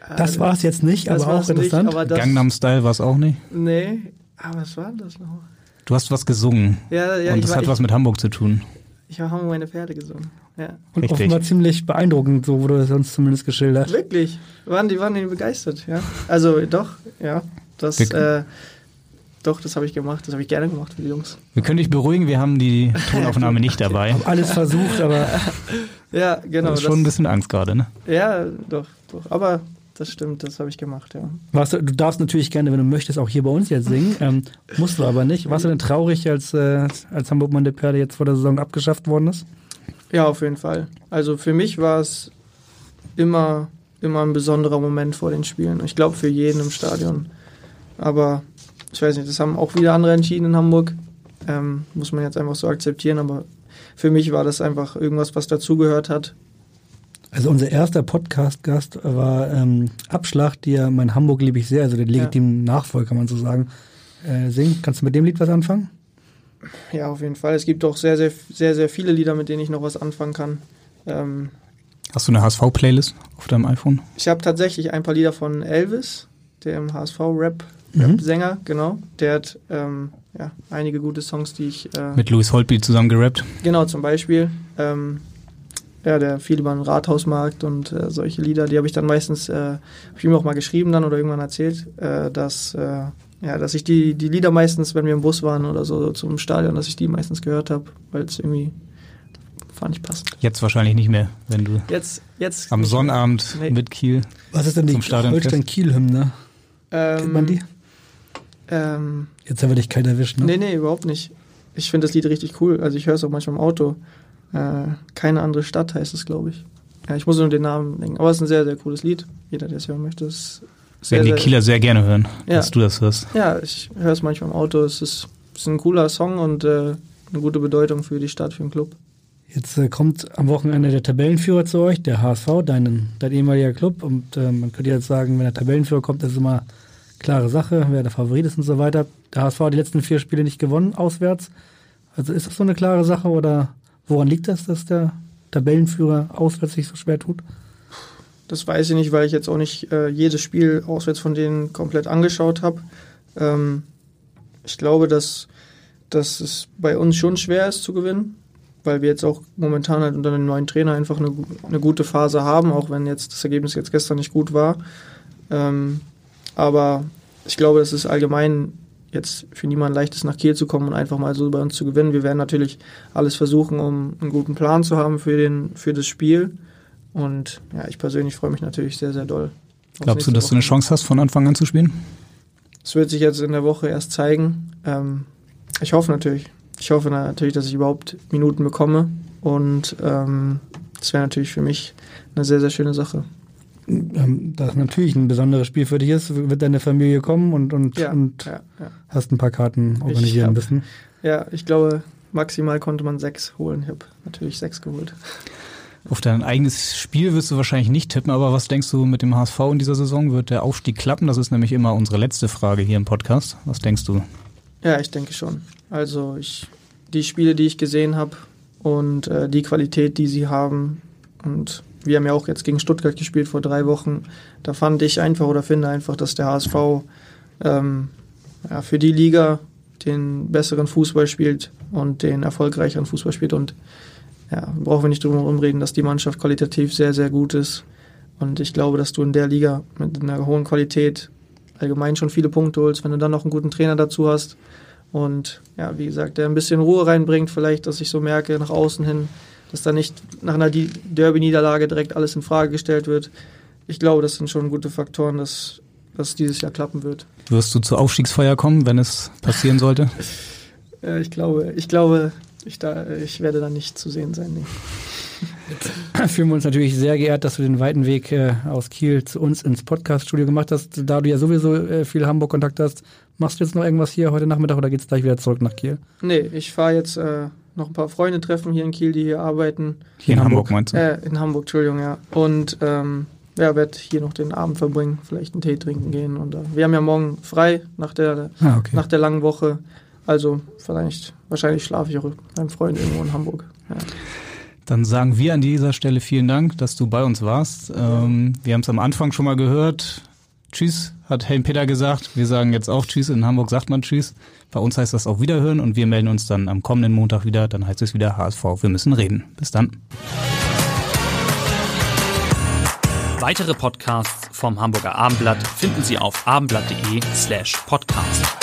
äh, Das war es jetzt nicht, das aber auch interessant. aber das, Gangnam Style war es auch nicht. Nee, aber was war denn das noch? Du hast was gesungen. Ja, ja, und das war- hat ich- was mit Hamburg zu tun. Ich habe meine Pferde gesungen. Ja. Und Richtig. offenbar ziemlich beeindruckend, so wurde es uns zumindest geschildert. Wirklich? Waren die waren die begeistert, ja? Also doch, ja. Das, äh, doch, das habe ich gemacht. Das habe ich gerne gemacht für die Jungs. Wir können dich beruhigen, wir haben die Tonaufnahme nicht dabei. Alles versucht, aber Ja, genau. das ist schon ein bisschen Angst gerade, ne? Ja, doch, doch. Aber das stimmt, das habe ich gemacht, ja. warst du, du darfst natürlich gerne, wenn du möchtest, auch hier bei uns jetzt singen. Ähm, musst du aber nicht. Warst du denn traurig, als, äh, als Hamburg der Perle jetzt vor der Saison abgeschafft worden ist? Ja, auf jeden Fall. Also für mich war es immer, immer ein besonderer Moment vor den Spielen. Ich glaube für jeden im Stadion. Aber ich weiß nicht, das haben auch wieder andere entschieden in Hamburg. Ähm, muss man jetzt einfach so akzeptieren. Aber für mich war das einfach irgendwas, was dazugehört hat. Also unser erster Podcast-Gast war ähm, Abschlag, die ja mein Hamburg liebe ich sehr, also den legitimen ja. Nachfolger, kann man so sagen, äh, singen. Kannst du mit dem Lied was anfangen? Ja, auf jeden Fall. Es gibt auch sehr, sehr, sehr, sehr viele Lieder, mit denen ich noch was anfangen kann. Ähm, Hast du eine HSV-Playlist auf deinem iPhone? Ich habe tatsächlich ein paar Lieder von Elvis, dem HSV-Rap-Sänger, mhm. genau. Der hat ähm, ja, einige gute Songs, die ich. Äh, Mit Louis Holtby zusammen gerappt. Genau, zum Beispiel. Ähm, ja, der viel über den Rathausmarkt und äh, solche Lieder, die habe ich dann meistens, äh, habe ich ihm auch mal geschrieben dann oder irgendwann erzählt, äh, dass, äh, ja, dass ich die, die Lieder meistens, wenn wir im Bus waren oder so zum Stadion, dass ich die meistens gehört habe, weil es irgendwie fand ich passend. Jetzt wahrscheinlich nicht mehr, wenn du jetzt, jetzt am Sonnabend nee. mit Kiel Was ist denn die Holstein-Kiel-Hymne? Ähm, Kennt man die? Ähm, Jetzt haben wir dich keiner erwischt, ne? Nee, nee, überhaupt nicht. Ich finde das Lied richtig cool. Also ich höre es auch manchmal im Auto. Äh, keine andere Stadt heißt es, glaube ich. Ja, ich muss nur den Namen denken. Aber es ist ein sehr, sehr cooles Lied. Jeder, der es hören möchte, ist sehr, Werden die Kieler sehr gerne hören, ja. dass du das hörst. Ja, ich höre es manchmal im Auto. Es ist, ist ein cooler Song und äh, eine gute Bedeutung für die Stadt, für den Club. Jetzt äh, kommt am Wochenende der Tabellenführer zu euch, der HSV, dein, dein ehemaliger Club. Und äh, man könnte jetzt sagen, wenn der Tabellenführer kommt, ist es immer klare Sache, wer der Favorit ist und so weiter. Der HSV hat die letzten vier Spiele nicht gewonnen, auswärts. Also ist das so eine klare Sache oder woran liegt das, dass der Tabellenführer auswärts sich so schwer tut? Das weiß ich nicht, weil ich jetzt auch nicht äh, jedes Spiel auswärts von denen komplett angeschaut habe. Ähm, ich glaube, dass, dass es bei uns schon schwer ist zu gewinnen weil wir jetzt auch momentan halt unter einem neuen Trainer einfach eine, eine gute Phase haben, auch wenn jetzt das Ergebnis jetzt gestern nicht gut war. Ähm, aber ich glaube, dass es allgemein jetzt für niemanden leicht ist, nach Kiel zu kommen und einfach mal so bei uns zu gewinnen. Wir werden natürlich alles versuchen, um einen guten Plan zu haben für, den, für das Spiel. Und ja, ich persönlich freue mich natürlich sehr, sehr doll. Glaubst du, dass Woche. du eine Chance hast, von Anfang an zu spielen? Das wird sich jetzt in der Woche erst zeigen. Ähm, ich hoffe natürlich ich hoffe natürlich, dass ich überhaupt Minuten bekomme. Und ähm, das wäre natürlich für mich eine sehr, sehr schöne Sache. Ähm, das natürlich ein besonderes Spiel für dich ist, wird deine Familie kommen und, und, ja, und ja, ja. hast ein paar Karten organisieren müssen. Ja, ich glaube, maximal konnte man sechs holen. Ich habe natürlich sechs geholt. Auf dein eigenes Spiel wirst du wahrscheinlich nicht tippen, aber was denkst du mit dem HSV in dieser Saison? Wird der Aufstieg klappen? Das ist nämlich immer unsere letzte Frage hier im Podcast. Was denkst du? Ja, ich denke schon. Also ich, die Spiele, die ich gesehen habe und äh, die Qualität, die sie haben und wir haben ja auch jetzt gegen Stuttgart gespielt vor drei Wochen. Da fand ich einfach oder finde einfach, dass der HSV ähm, ja, für die Liga den besseren Fußball spielt und den erfolgreicheren Fußball spielt. Und ja, brauchen wir nicht drum herum reden, dass die Mannschaft qualitativ sehr, sehr gut ist. Und ich glaube, dass du in der Liga mit einer hohen Qualität allgemein schon viele Punkte holst, wenn du dann noch einen guten Trainer dazu hast und ja, wie gesagt, der ein bisschen Ruhe reinbringt, vielleicht, dass ich so merke nach außen hin, dass da nicht nach einer Derby-Niederlage direkt alles in Frage gestellt wird. Ich glaube, das sind schon gute Faktoren, dass das dieses Jahr klappen wird. Wirst du zur Aufstiegsfeier kommen, wenn es passieren sollte? äh, ich glaube, ich glaube, ich, da, ich werde da nicht zu sehen sein. Nee. Fühlen wir uns natürlich sehr geehrt, dass du den weiten Weg äh, aus Kiel zu uns ins Podcast-Studio gemacht hast. Da du ja sowieso äh, viel Hamburg-Kontakt hast, machst du jetzt noch irgendwas hier heute Nachmittag oder geht es gleich wieder zurück nach Kiel? Nee, ich fahre jetzt äh, noch ein paar Freunde treffen hier in Kiel, die hier arbeiten. Hier in, in Hamburg, Hamburg meinst du? Äh, in Hamburg, Entschuldigung, ja. Und ähm, ja, werde hier noch den Abend verbringen, vielleicht einen Tee trinken gehen. Und, äh, wir haben ja morgen frei nach der, ah, okay. nach der langen Woche. Also vielleicht, wahrscheinlich schlafe ich auch beim Freund irgendwo in Hamburg. Ja. Dann sagen wir an dieser Stelle vielen Dank, dass du bei uns warst. Ähm, wir haben es am Anfang schon mal gehört. Tschüss, hat Helm Peter gesagt. Wir sagen jetzt auch Tschüss. In Hamburg sagt man Tschüss. Bei uns heißt das auch Wiederhören und wir melden uns dann am kommenden Montag wieder. Dann heißt es wieder HSV. Wir müssen reden. Bis dann. Weitere Podcasts vom Hamburger Abendblatt finden Sie auf abendblatt.de slash podcast.